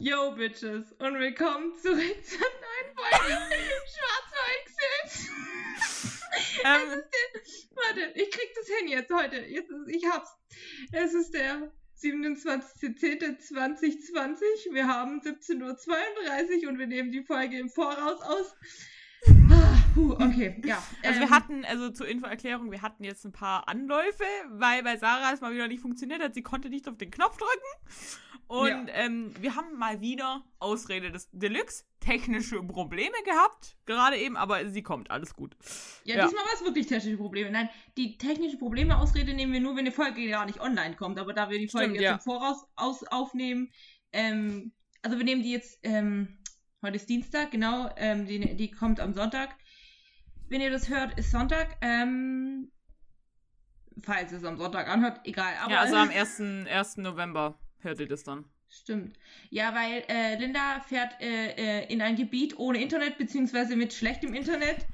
Yo, Bitches, und willkommen zurück zur neuen Folge Schwarz ähm, Warte, ich krieg das hin jetzt heute. Jetzt ist, ich hab's. Es ist der 27.10.2020. Wir haben 17.32 Uhr und wir nehmen die Folge im Voraus aus. Ah, puh, okay, ja. Also ähm, wir hatten, also zur Infoerklärung, wir hatten jetzt ein paar Anläufe, weil bei Sarah es mal wieder nicht funktioniert hat. Sie konnte nicht auf den Knopf drücken. Und ja. ähm, wir haben mal wieder Ausrede des Deluxe technische Probleme gehabt, gerade eben, aber sie kommt, alles gut. Ja, ja. diesmal war es wirklich technische Probleme. Nein, die technische Probleme Ausrede nehmen wir nur, wenn die Folge gar nicht online kommt, aber da wir die Folge Stimmt, jetzt ja. im Voraus aus, aufnehmen, ähm, also wir nehmen die jetzt, ähm, heute ist Dienstag, genau, ähm, die, die kommt am Sonntag. Wenn ihr das hört, ist Sonntag, ähm, falls es am Sonntag anhört, egal. Aber, ja, also am 1. 1. November hört ihr das dann. Stimmt. Ja, weil äh, Linda fährt äh, äh, in ein Gebiet ohne Internet, beziehungsweise mit schlechtem Internet.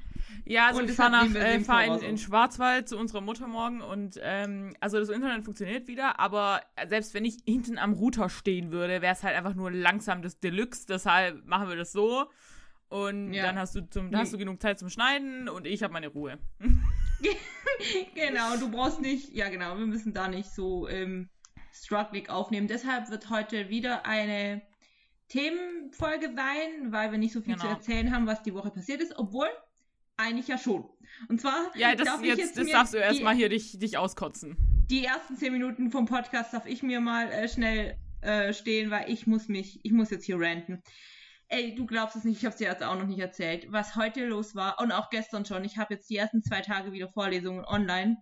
Ja, also und ich fahre äh, fahr in, in, Schwarzwald zu unserer Mutter morgen und ähm, also das Internet funktioniert wieder, aber selbst wenn ich hinten am Router stehen würde, wäre es halt einfach nur langsam das Deluxe, deshalb machen wir das so. Und ja. dann hast du zum, hast du genug Zeit zum Schneiden und ich habe meine Ruhe. genau, du brauchst nicht, ja genau, wir müssen da nicht so ähm, Struggling aufnehmen. Deshalb wird heute wieder eine Themenfolge sein, weil wir nicht so viel genau. zu erzählen haben, was die Woche passiert ist, obwohl eigentlich ja schon. Und zwar ja, das, darf jetzt, jetzt das darfst du erstmal hier dich, dich auskotzen. Die ersten zehn Minuten vom Podcast darf ich mir mal äh, schnell äh, stehen, weil ich muss mich, ich muss jetzt hier ranten. Ey, du glaubst es nicht, ich habe es dir jetzt auch noch nicht erzählt, was heute los war und auch gestern schon. Ich habe jetzt die ersten zwei Tage wieder Vorlesungen online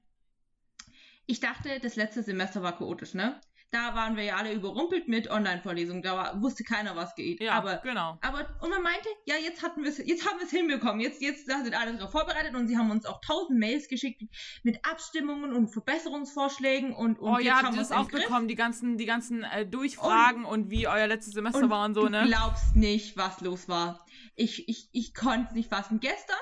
ich dachte, das letzte Semester war chaotisch, ne? Da waren wir ja alle überrumpelt mit Online-Vorlesungen. Da war, wusste keiner, was geht. Ja, aber, genau. Aber, und man meinte, ja, jetzt hatten wir jetzt haben wir es hinbekommen. Jetzt, jetzt da sind alle darauf vorbereitet und sie haben uns auch tausend Mails geschickt mit Abstimmungen und Verbesserungsvorschlägen und, und Oh ja, habt ihr das auch bekommen, die ganzen, die ganzen äh, Durchfragen und, und, wie euer letztes Semester war und so, ne? Du glaubst nicht, was los war. Ich, ich, ich konnte es nicht fassen. Gestern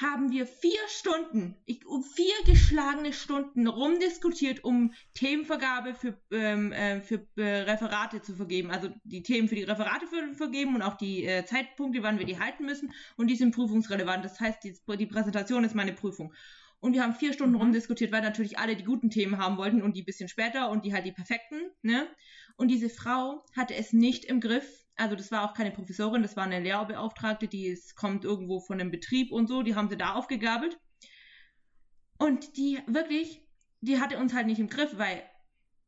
haben wir vier Stunden, ich, um vier geschlagene Stunden rumdiskutiert, um Themenvergabe für, ähm, äh, für äh, Referate zu vergeben. Also die Themen für die Referate für, vergeben und auch die äh, Zeitpunkte, wann wir die halten müssen. Und die sind prüfungsrelevant. Das heißt, die, die Präsentation ist meine Prüfung. Und wir haben vier Stunden mhm. rumdiskutiert, weil natürlich alle die guten Themen haben wollten und die bisschen später und die halt die perfekten. Ne? Und diese Frau hatte es nicht im Griff, also das war auch keine Professorin, das war eine Lehrbeauftragte, die ist, kommt irgendwo von einem Betrieb und so, die haben sie da aufgegabelt. Und die wirklich, die hatte uns halt nicht im Griff, weil,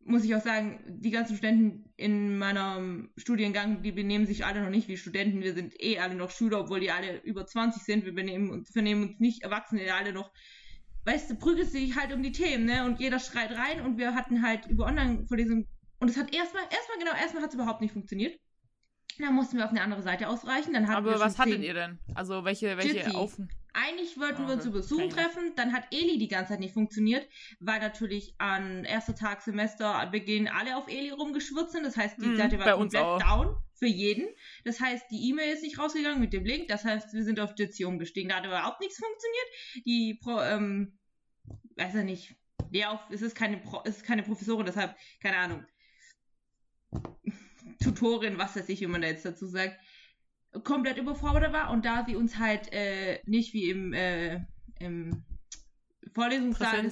muss ich auch sagen, die ganzen Studenten in meinem Studiengang, die benehmen sich alle noch nicht wie Studenten. Wir sind eh alle noch Schüler, obwohl die alle über 20 sind. Wir benehmen uns, vernehmen uns nicht Erwachsene, alle noch weißt du, prügelt sich halt um die Themen, ne? Und jeder schreit rein und wir hatten halt über Online-Vorlesungen und es hat erstmal, erstmal genau, erstmal hat es überhaupt nicht funktioniert. Dann mussten wir auf eine andere Seite ausreichen. Dann Aber was hattet ihr denn? Also welche, welche Aufen? Eigentlich wollten oh, wir uns über Zoom treffen, dann hat Eli die ganze Zeit nicht funktioniert, weil natürlich an erster Tag Semesterbeginn alle auf Eli rumgeschwurzt sind. Das heißt, die hm, Seite war komplett down für jeden. Das heißt, die E-Mail ist nicht rausgegangen mit dem Link. Das heißt, wir sind auf Jitsi umgestiegen. Da hat überhaupt nichts funktioniert. Die Pro, ähm, weiß er nicht. Ja, es ist keine, Pro, es ist keine Professorin, deshalb, keine Ahnung. Tutorin, was weiß ich, wie man da jetzt dazu sagt, komplett überfordert war und da sie uns halt äh, nicht wie im, äh, im Vorlesungssaal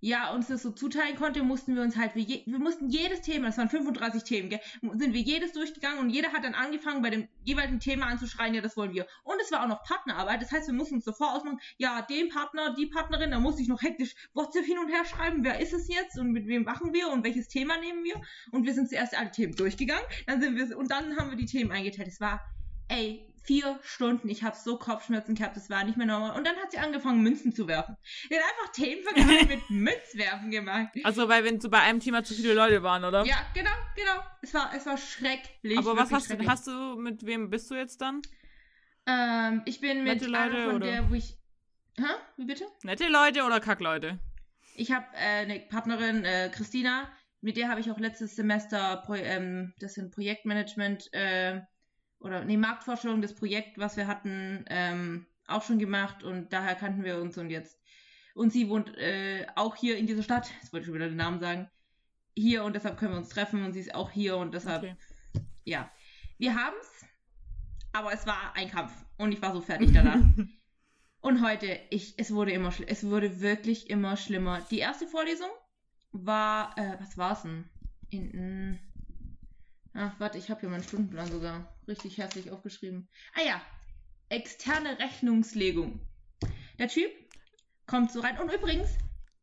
ja, uns das so zuteilen konnte, mussten wir uns halt, je, wir mussten jedes Thema, das waren 35 Themen, gell, sind wir jedes durchgegangen und jeder hat dann angefangen, bei dem jeweiligen Thema anzuschreien, ja, das wollen wir. Und es war auch noch Partnerarbeit, das heißt, wir mussten uns sofort ausmachen, ja, den Partner, die Partnerin, da musste ich noch hektisch WhatsApp hin und her schreiben, wer ist es jetzt und mit wem machen wir und welches Thema nehmen wir. Und wir sind zuerst alle Themen durchgegangen, dann sind wir, und dann haben wir die Themen eingeteilt. Es war, ey, vier Stunden. Ich habe so Kopfschmerzen gehabt, das war nicht mehr normal. Und dann hat sie angefangen, Münzen zu werfen. Sie hat einfach Themenvergabe mit Münzwerfen gemacht. Also, weil wenn so bei einem Thema zu viele Leute waren, oder? Ja, genau, genau. Es war, es war schrecklich. Aber was hast du, hast du, mit wem bist du jetzt dann? Ähm, ich bin mit Nette Leute, von oder? der, wo ich. Hä? Wie bitte? Nette Leute oder Kackleute? Ich habe äh, eine Partnerin, äh, Christina, mit der habe ich auch letztes Semester Pro ähm, das sind Projektmanagement äh, oder nee, Marktforschung, das Projekt, was wir hatten, ähm, auch schon gemacht und daher kannten wir uns und jetzt. Und sie wohnt äh, auch hier in dieser Stadt, jetzt wollte ich schon wieder den Namen sagen, hier und deshalb können wir uns treffen und sie ist auch hier und deshalb. Okay. ja, wir haben's, aber es war ein Kampf und ich war so fertig danach. und heute, ich, es wurde immer, es wurde wirklich immer schlimmer. Die erste Vorlesung war, äh, was war's denn? In, in, ach, warte, ich habe hier meinen Stundenplan sogar richtig herzlich aufgeschrieben. Ah ja, externe Rechnungslegung. Der Typ kommt so rein und übrigens,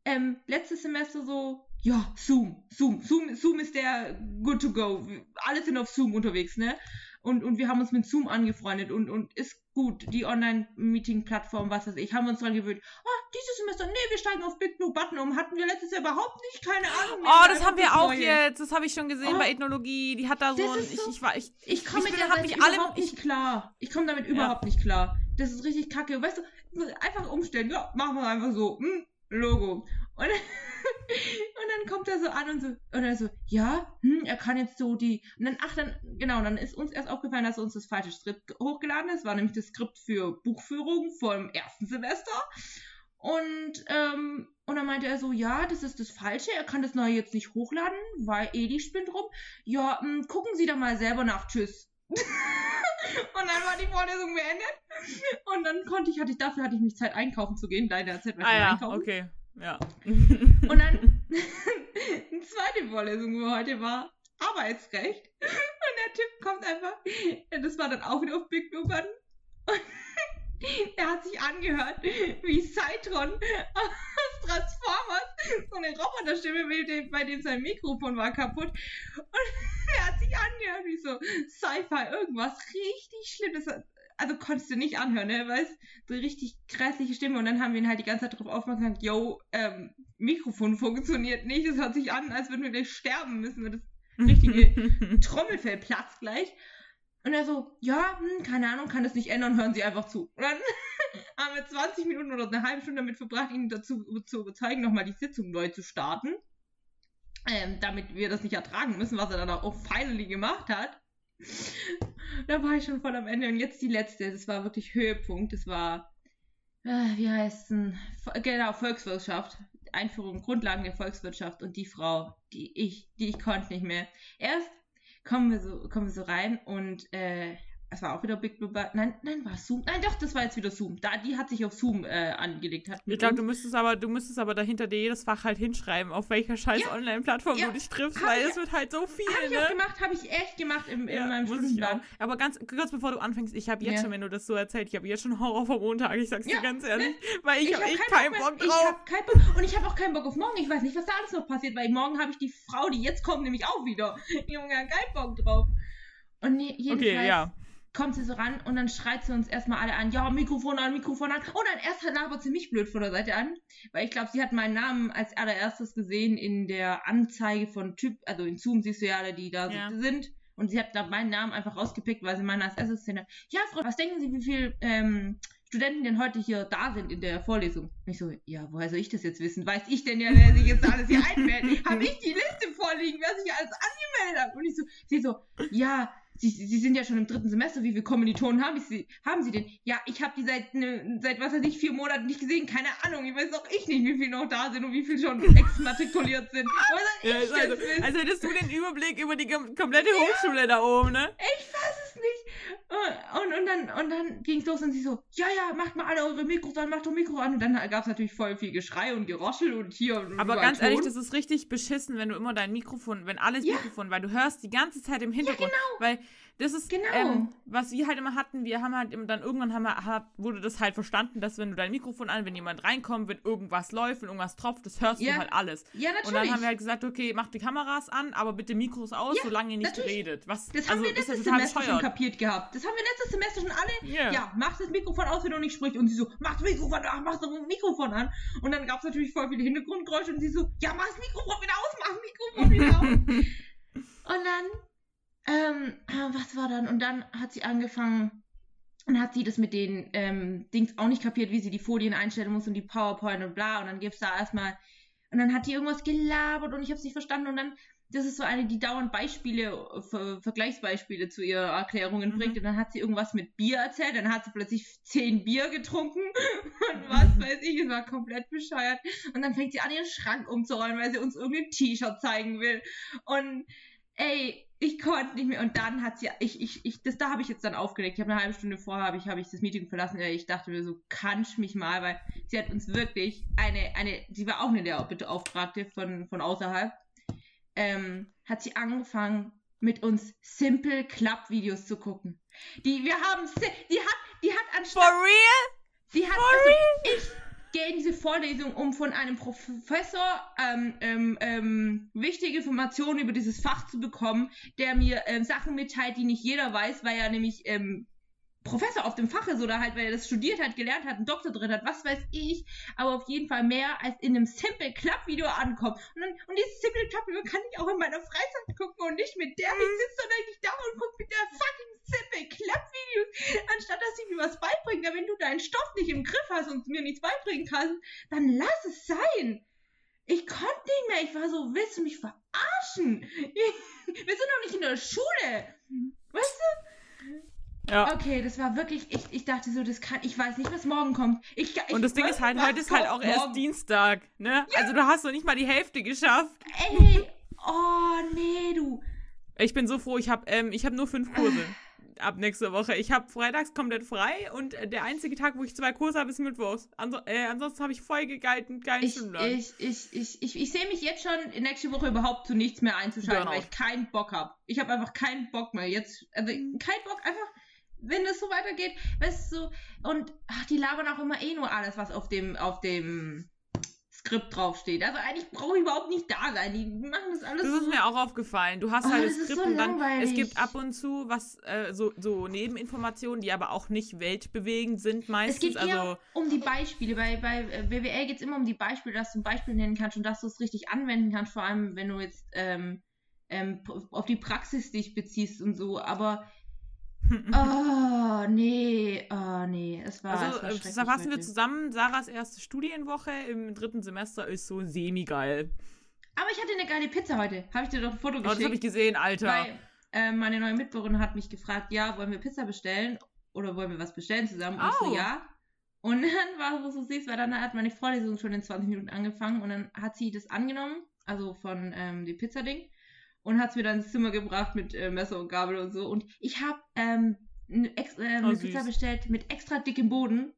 ähm, letztes Semester so, ja, Zoom, Zoom, Zoom, Zoom ist der good to go. Alle sind auf Zoom unterwegs, ne? Und, und wir haben uns mit Zoom angefreundet und, und ist gut, die Online-Meeting-Plattform, was weiß ich, haben wir uns dran gewöhnt. Ah, dieses Semester, nee, wir steigen auf Big Blue Button um. Hatten wir letztes Jahr überhaupt nicht, keine Ahnung. Oh, das haben wir auch Neue. jetzt. Das habe ich schon gesehen oh, bei Ethnologie. Die hat da so ein. Ich, ich, war, ich, ich, ich komme mit der Seite überhaupt nicht klar. Ich komme damit ja. überhaupt nicht klar. Das ist richtig kacke. Weißt du, einfach umstellen. Ja, machen wir einfach so. Hm, Logo. Und, und dann kommt er so an und so, und er so, ja, hm, er kann jetzt so die, und dann, ach, dann, genau, dann ist uns erst aufgefallen, dass er uns das falsche Skript hochgeladen ist, war nämlich das Skript für Buchführung vom ersten Semester. Und, ähm, und dann meinte er so, ja, das ist das Falsche, er kann das neue jetzt nicht hochladen, weil Edi spinnt rum. Ja, mh, hm, gucken Sie da mal selber nach, tschüss. und dann war die Vorlesung beendet. Und dann konnte ich, hatte ich, dafür hatte ich mich Zeit einkaufen zu gehen, leider Zeit ah, ja, einkaufen. okay. Ja. Und dann die zweite Vorlesung wo heute war Arbeitsrecht. Und der Typ kommt einfach, das war dann auch wieder auf Big Blue Button. Und er hat sich angehört wie Cytron aus Transformers. So eine Roboterstimme, bei dem sein Mikrofon war kaputt. Und er hat sich angehört wie so Sci-Fi, irgendwas richtig Schlimmes also konntest du nicht anhören, ne? Weil es so richtig grässliche Stimme und dann haben wir ihn halt die ganze Zeit darauf aufmerksam gesagt, yo, ähm, Mikrofon funktioniert nicht, es hört sich an, als würden wir gleich sterben müssen, das richtige Trommelfell platzt gleich. Und er so, ja, hm, keine Ahnung, kann das nicht ändern, hören Sie einfach zu. Und dann haben wir 20 Minuten oder eine halbe Stunde damit verbracht, ihn dazu zu überzeugen, nochmal die Sitzung neu zu starten. Ähm, damit wir das nicht ertragen müssen, was er dann auch finally gemacht hat da war ich schon voll am Ende. Und jetzt die letzte, das war wirklich Höhepunkt. Das war, äh, wie heißt es? Genau, Volkswirtschaft. Einführung, Grundlagen der Volkswirtschaft. Und die Frau, die ich, die ich konnte nicht mehr. Erst kommen wir so, kommen wir so rein und äh, es war auch wieder Big Blue Button. Nein, nein, war Zoom. Nein, doch, das war jetzt wieder Zoom. Da, die hat sich auf Zoom äh, angelegt. Hat ich glaube, du müsstest aber, du müsstest aber dahinter dir jedes Fach halt hinschreiben, auf welcher scheiß ja, Online-Plattform ja, du dich triffst, weil ich, es wird halt so viel. Habe ich ne? auch gemacht, habe ich echt gemacht im, in ja, meinem Stundenplan. Aber ganz kurz bevor du anfängst, ich habe jetzt schon, wenn du das so erzählt, ich habe jetzt schon Horror vom Montag, ich sag's dir ganz ehrlich, ne? weil ich, ich habe echt keinen Bock, Bock drauf. Ich keinen Bock, und ich habe auch keinen Bock auf morgen. Ich weiß nicht, was da alles noch passiert, weil morgen habe ich die Frau, die jetzt kommt, nämlich auch wieder. Junge, keinen Bock drauf. Und ne, jedenfalls, okay, ja kommt sie so ran und dann schreit sie uns erstmal alle an, ja, Mikrofon an, Mikrofon an. Und dann erst labert sie mich blöd von der Seite an, weil ich glaube, sie hat meinen Namen als allererstes gesehen in der Anzeige von Typ, also in Zoom siehst du ja alle, die da ja. sind. Und sie hat da meinen Namen einfach rausgepickt, weil sie meinen als erstes Szene. Ja, Frau, was denken Sie, wie viele ähm, Studenten denn heute hier da sind in der Vorlesung? Und ich so, ja, woher soll ich das jetzt wissen? Weiß ich denn ja, wer sich jetzt alles hier einmeldet? Habe ich die Liste vorliegen, wer sich alles angemeldet hat? Und ich so, sie so, ja, Sie, Sie sind ja schon im dritten Semester, wie viele Kommilitonen haben Sie, haben Sie denn? Ja, ich habe die seit, ne, seit, was weiß ich, vier Monaten nicht gesehen, keine Ahnung, ich weiß auch ich nicht, wie viele noch da sind und wie viele schon exmatrikuliert sind. ja, also, also hättest du den Überblick über die komplette Hochschule ja, da oben, ne? Ich weiß es nicht. Und, und dann, und dann ging es los und sie so, ja, ja, macht mal alle eure Mikros an, macht doch Mikro an. Und dann gab es natürlich voll viel Geschrei und Geroschel und hier und Aber ganz Ton. ehrlich, das ist richtig beschissen, wenn du immer dein Mikrofon, wenn alles ja. Mikrofon, weil du hörst die ganze Zeit im Hintergrund. Ja, genau. Weil das ist, genau. ähm, was wir halt immer hatten, wir haben halt dann irgendwann haben wir, wurde das halt verstanden, dass wenn du dein Mikrofon an, wenn jemand reinkommt, wenn irgendwas läuft, wenn irgendwas tropft, das hörst ja. du halt alles. Ja, natürlich. Und dann haben wir halt gesagt, okay, mach die Kameras an, aber bitte Mikros aus, ja, solange ihr nicht natürlich. redet. Was, das haben also, wir letztes Semester schon kapiert gehabt. Das haben wir letztes Semester schon alle. Yeah. Ja, mach das Mikrofon aus, wenn du nicht sprichst. Und sie so, mach das Mikrofon an, mach das Mikrofon an. Und dann gab es natürlich voll viele Hintergrundgeräusche und sie so, ja, mach das Mikrofon wieder aus, mach das Mikrofon wieder aus. und dann ähm, äh, was war dann? Und dann hat sie angefangen und hat sie das mit den ähm, Dings auch nicht kapiert, wie sie die Folien einstellen muss und die PowerPoint und bla. Und dann gibt's da erstmal. Und dann hat die irgendwas gelabert und ich habe es nicht verstanden. Und dann, das ist so eine, die dauernd Beispiele, Ver Vergleichsbeispiele zu ihren Erklärungen mhm. bringt. Und dann hat sie irgendwas mit Bier erzählt. Dann hat sie plötzlich zehn Bier getrunken und was weiß ich. Es war komplett bescheuert. Und dann fängt sie an, ihren Schrank umzuräumen, weil sie uns irgendein T-Shirt zeigen will. Und ey, ich konnte nicht mehr. Und dann hat sie, ich, ich, ich, das da habe ich jetzt dann aufgelegt. Ich habe eine halbe Stunde vorher habe ich, habe ich das Meeting verlassen. Ich dachte mir so, kannst mich mal, weil sie hat uns wirklich eine, eine, sie war auch eine Lehrbeauftragte von, von außerhalb, ähm, hat sie angefangen, mit uns Simple Club Videos zu gucken. Die, wir haben, die hat, die hat anstatt. For real? Sie hat, For also, real? ich, gehe in diese Vorlesung, um von einem Professor ähm, ähm, ähm, wichtige Informationen über dieses Fach zu bekommen, der mir ähm, Sachen mitteilt, die nicht jeder weiß, weil er nämlich ähm, Professor auf dem Fach ist oder halt, weil er das studiert hat, gelernt hat, einen Doktor drin hat, was weiß ich, aber auf jeden Fall mehr als in einem Simple Club Video ankommt. Und, dann, und dieses Simple Club Video kann ich auch in meiner Freizeit gucken und nicht mit der ich sitze, sondern ich da und gucke mit der fucking Simple Club Videos, anstatt dass sie mir was beibringt. Aber wenn du deinen Stoff nicht im Griff hast und mir nichts beibringen kannst, dann lass es sein. Ich konnte nicht mehr. Ich war so, willst du mich verarschen? Wir sind doch nicht in der Schule. Weißt du? Ja. Okay, das war wirklich, ich, ich dachte so, das kann, ich weiß nicht, was morgen kommt. Ich, ich und das Ding ist halt, heute ist halt auch morgen. erst Dienstag, ne? Ja. Also du hast noch nicht mal die Hälfte geschafft. Ey, oh nee, du. Ich bin so froh, ich habe ähm, hab nur fünf Kurse ab nächste Woche. Ich habe freitags komplett frei und der einzige Tag, wo ich zwei Kurse habe, ist Mittwochs. Anso äh, ansonsten habe ich voll gegeilten geilen ich, ich, ich, ich, ich, ich sehe mich jetzt schon nächste Woche überhaupt zu nichts mehr einzuschalten, Burnout. weil ich keinen Bock habe. Ich habe einfach keinen Bock mehr. Jetzt, also keinen Bock, einfach wenn es so weitergeht, weißt du, und ach, die labern auch immer eh nur alles, was auf dem, auf dem Skript draufsteht. Also eigentlich brauche ich überhaupt nicht da sein. Die machen das alles. Das ist so mir auch aufgefallen. Du hast oh, halt das Skript so und dann es gibt ab und zu was äh, so, so Nebeninformationen, die aber auch nicht weltbewegend sind meistens. Es geht also eher um die Beispiele. Bei, bei äh, BWL geht es immer um die Beispiele, dass du ein Beispiel nennen kannst und dass du es richtig anwenden kannst, vor allem wenn du jetzt ähm, ähm, auf die Praxis dich beziehst und so. Aber oh, nee, oh, nee, es war. Also, es war äh, fassen wir zusammen. Sarahs erste Studienwoche im dritten Semester ist so semi-geil. Aber ich hatte eine geile Pizza heute. Habe ich dir doch ein Foto geschickt. Oh, das habe ich gesehen, Alter. Weil äh, meine neue Mitbewohnerin hat mich gefragt, ja, wollen wir Pizza bestellen? Oder wollen wir was bestellen zusammen? Und oh. ich so, oh. ja. Und dann war es so süß, weil dann hat meine Vorlesung schon in 20 Minuten angefangen und dann hat sie das angenommen, also von ähm, dem Pizzading und hat es mir dann ins Zimmer gebracht mit äh, Messer und Gabel und so. Und ich habe ähm, eine, extra, äh, eine oh, Pizza bestellt mit extra dickem Boden.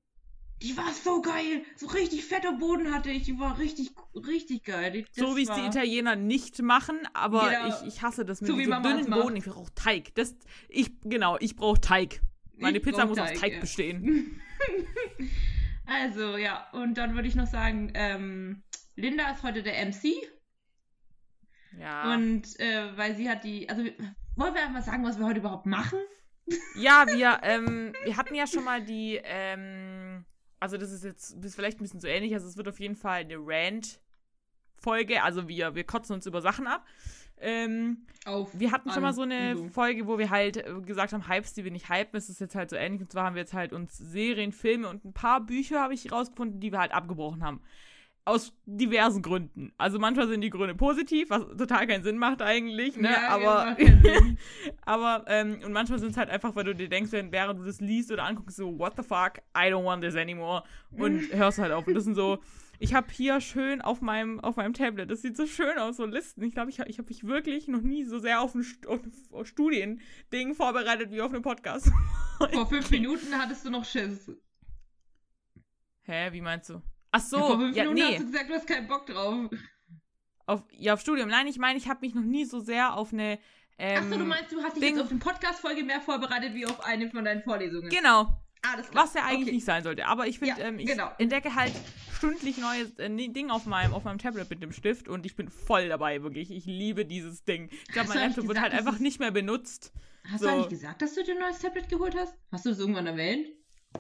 Die war so geil. So richtig fetter Boden hatte ich. Die war richtig, richtig geil. Das so wie es die Italiener nicht machen, aber genau. ich, ich hasse das mit so diesem dünnen Boden. Ich brauche Teig. Das, ich, genau, ich brauche Teig. Meine ich Pizza muss Teig, aus Teig ja. bestehen. also, ja. Und dann würde ich noch sagen, ähm, Linda ist heute der MC ja. Und äh, weil sie hat die, also wollen wir einmal sagen, was wir heute überhaupt machen? Ja, wir, ähm, wir hatten ja schon mal die, ähm, also das ist jetzt ist vielleicht ein bisschen so ähnlich, also es wird auf jeden Fall eine Rant-Folge, also wir, wir kotzen uns über Sachen ab. Ähm, auf, wir hatten schon mal so eine so. Folge, wo wir halt gesagt haben, Hypes, die wir nicht hypen. Es ist jetzt halt so ähnlich. Und zwar haben wir jetzt halt uns Serien, Filme und ein paar Bücher, habe ich rausgefunden, die wir halt abgebrochen haben. Aus diversen Gründen. Also manchmal sind die Gründe positiv, was total keinen Sinn macht eigentlich, ne? Ja, aber, aber ähm, und manchmal sind es halt einfach, weil du dir denkst, während du das liest oder anguckst, so, what the fuck, I don't want this anymore. Und hörst halt auf. Und das sind so, ich habe hier schön auf meinem, auf meinem Tablet, das sieht so schön aus, so Listen. Ich glaube, ich, ich habe mich wirklich noch nie so sehr auf ein, ein Studiending vorbereitet wie auf einen Podcast. Vor fünf Minuten hattest du noch Schiss. Hä, wie meinst du? Ach so, ja, vor fünf ja, Minuten nee. hast du gesagt, du hast keinen Bock drauf. Auf, ja, auf Studium. Nein, ich meine, ich habe mich noch nie so sehr auf eine. Ähm, Achso, du meinst, du hast dich Ding jetzt auf eine Podcast-Folge mehr vorbereitet wie auf eine von deinen Vorlesungen. Genau. Alles klar. Was ja eigentlich okay. nicht sein sollte. Aber ich finde, ja, ähm, ich genau. entdecke halt stündlich neue äh, Dinge auf meinem, auf meinem Tablet mit dem Stift und ich bin voll dabei, wirklich. Ich liebe dieses Ding. Ich glaube, mein Laptop wird halt einfach nicht mehr benutzt. Hast so. du eigentlich gesagt, dass du dir ein neues Tablet geholt hast? Hast du das irgendwann erwähnt?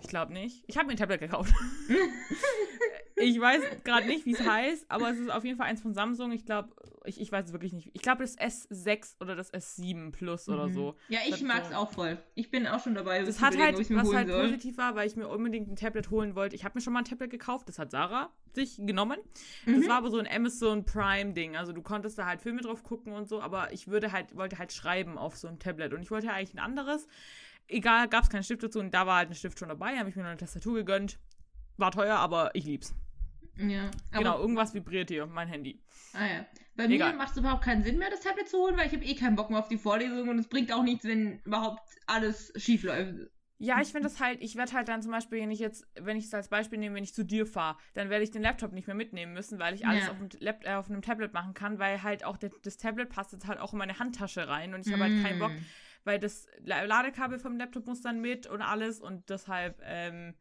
Ich glaube nicht. Ich habe mir ein Tablet gekauft. ich weiß gerade nicht, wie es heißt, aber es ist auf jeden Fall eins von Samsung. Ich glaube, ich, ich weiß es wirklich nicht. Ich glaube, das S6 oder das S7 Plus mhm. oder so. Ja, ich mag es so. auch voll. Ich bin auch schon dabei. Das hat halt, was halt soll. positiv war, weil ich mir unbedingt ein Tablet holen wollte. Ich habe mir schon mal ein Tablet gekauft, das hat Sarah sich genommen. Mhm. Das war aber so ein Amazon Prime Ding. Also du konntest da halt Filme drauf gucken und so, aber ich würde halt, wollte halt schreiben auf so ein Tablet. Und ich wollte ja eigentlich ein anderes egal, gab es keinen Stift dazu und da war halt ein Stift schon dabei, habe ich mir noch eine Tastatur gegönnt. War teuer, aber ich lieb's. Ja. genau, irgendwas vibriert hier, mein Handy. Ah ja. Bei Egal. mir macht es überhaupt keinen Sinn mehr, das Tablet zu holen, weil ich habe eh keinen Bock mehr auf die Vorlesung und es bringt auch nichts, wenn überhaupt alles schief läuft. Ja, ich finde das halt, ich werde halt dann zum Beispiel, wenn ich jetzt, wenn ich es als Beispiel nehme, wenn ich zu dir fahre, dann werde ich den Laptop nicht mehr mitnehmen müssen, weil ich alles ja. auf, dem Lab, äh, auf einem Tablet machen kann, weil halt auch der, das Tablet passt jetzt halt auch in meine Handtasche rein und ich habe halt keinen Bock, mm. weil das Ladekabel vom Laptop muss dann mit und alles und deshalb ähm,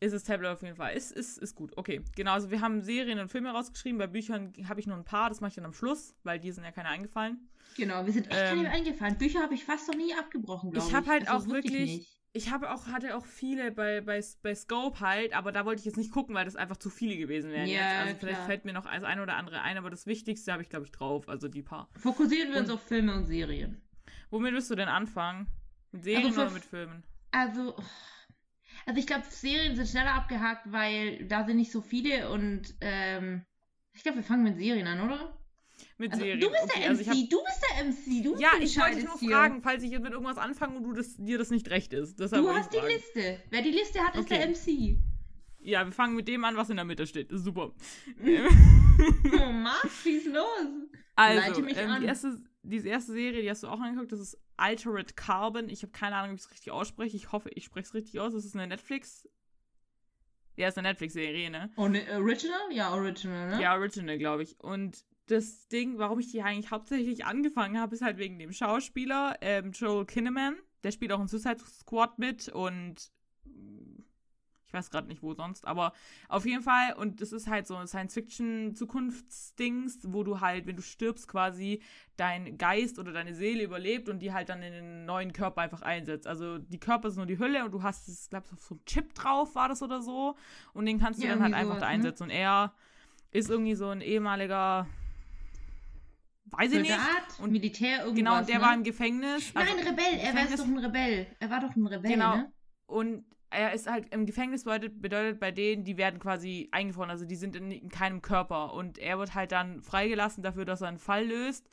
ist das Tablet auf jeden Fall. Ist, ist, ist gut. Okay, genau. Also wir haben Serien und Filme rausgeschrieben. Bei Büchern habe ich nur ein paar. Das mache ich dann am Schluss, weil die sind ja keine eingefallen. Genau, wir sind echt ähm, keine eingefallen. Bücher habe ich fast noch nie abgebrochen, glaube ich. Ich habe halt also auch wirklich, wirklich ich habe auch, hatte auch viele bei, bei, bei Scope halt, aber da wollte ich jetzt nicht gucken, weil das einfach zu viele gewesen wären ja, jetzt. Also klar. vielleicht fällt mir noch das eine oder andere ein, aber das Wichtigste habe ich, glaube ich, drauf. Also die paar. Fokussieren wir und, uns auf Filme und Serien. Womit wirst du denn anfangen? Mit Serien also für, oder mit Filmen? Also, also ich glaube, Serien sind schneller abgehakt, weil da sind nicht so viele und ähm, ich glaube, wir fangen mit Serien an, oder? mit also, Serien. Du bist okay, der MC, also hab... du bist der MC, du Ja, ich wollte nur hier. fragen, falls ich jetzt mit irgendwas anfange und du das, dir das nicht recht ist. Deshalb du hast die fragen. Liste. Wer die Liste hat, ist der MC. Ja, wir fangen mit dem an, was in der Mitte steht. Super. oh, Max, schieß los. Also, ähm, die, erste, die erste Serie, die hast du auch angeguckt, das ist Altered Carbon. Ich habe keine Ahnung, ob ich es richtig ausspreche. Ich hoffe, ich spreche es richtig aus. Das ist eine Netflix ja, ist eine Netflix-Serie, ne? Oh, ne, Original? Ja, Original, ne? Ja, Original, glaube ich. Und das Ding, warum ich die eigentlich hauptsächlich angefangen habe, ist halt wegen dem Schauspieler, ähm, Joel Kinnaman. Der spielt auch in Suicide Squad mit und weiß gerade nicht wo sonst, aber auf jeden Fall, und das ist halt so ein Science-Fiction-Zukunftsdings, wo du halt, wenn du stirbst, quasi dein Geist oder deine Seele überlebt und die halt dann in den neuen Körper einfach einsetzt. Also die Körper sind nur die Hülle und du hast, ich glaube, so ein Chip drauf war das oder so. Und den kannst du ja, dann halt einfach da ne? einsetzen. Und er ist irgendwie so ein ehemaliger weiß ich nicht. Und Militär irgendwas. Genau, der ne? war im Gefängnis. Nein, also Rebell, er war doch ein Rebell. Er war doch ein Rebell, genau. ne? Und er ist halt im Gefängnis bedeutet, bedeutet bei denen, die werden quasi eingefroren, also die sind in, in, keinem Körper. Und er wird halt dann freigelassen dafür, dass er einen Fall löst.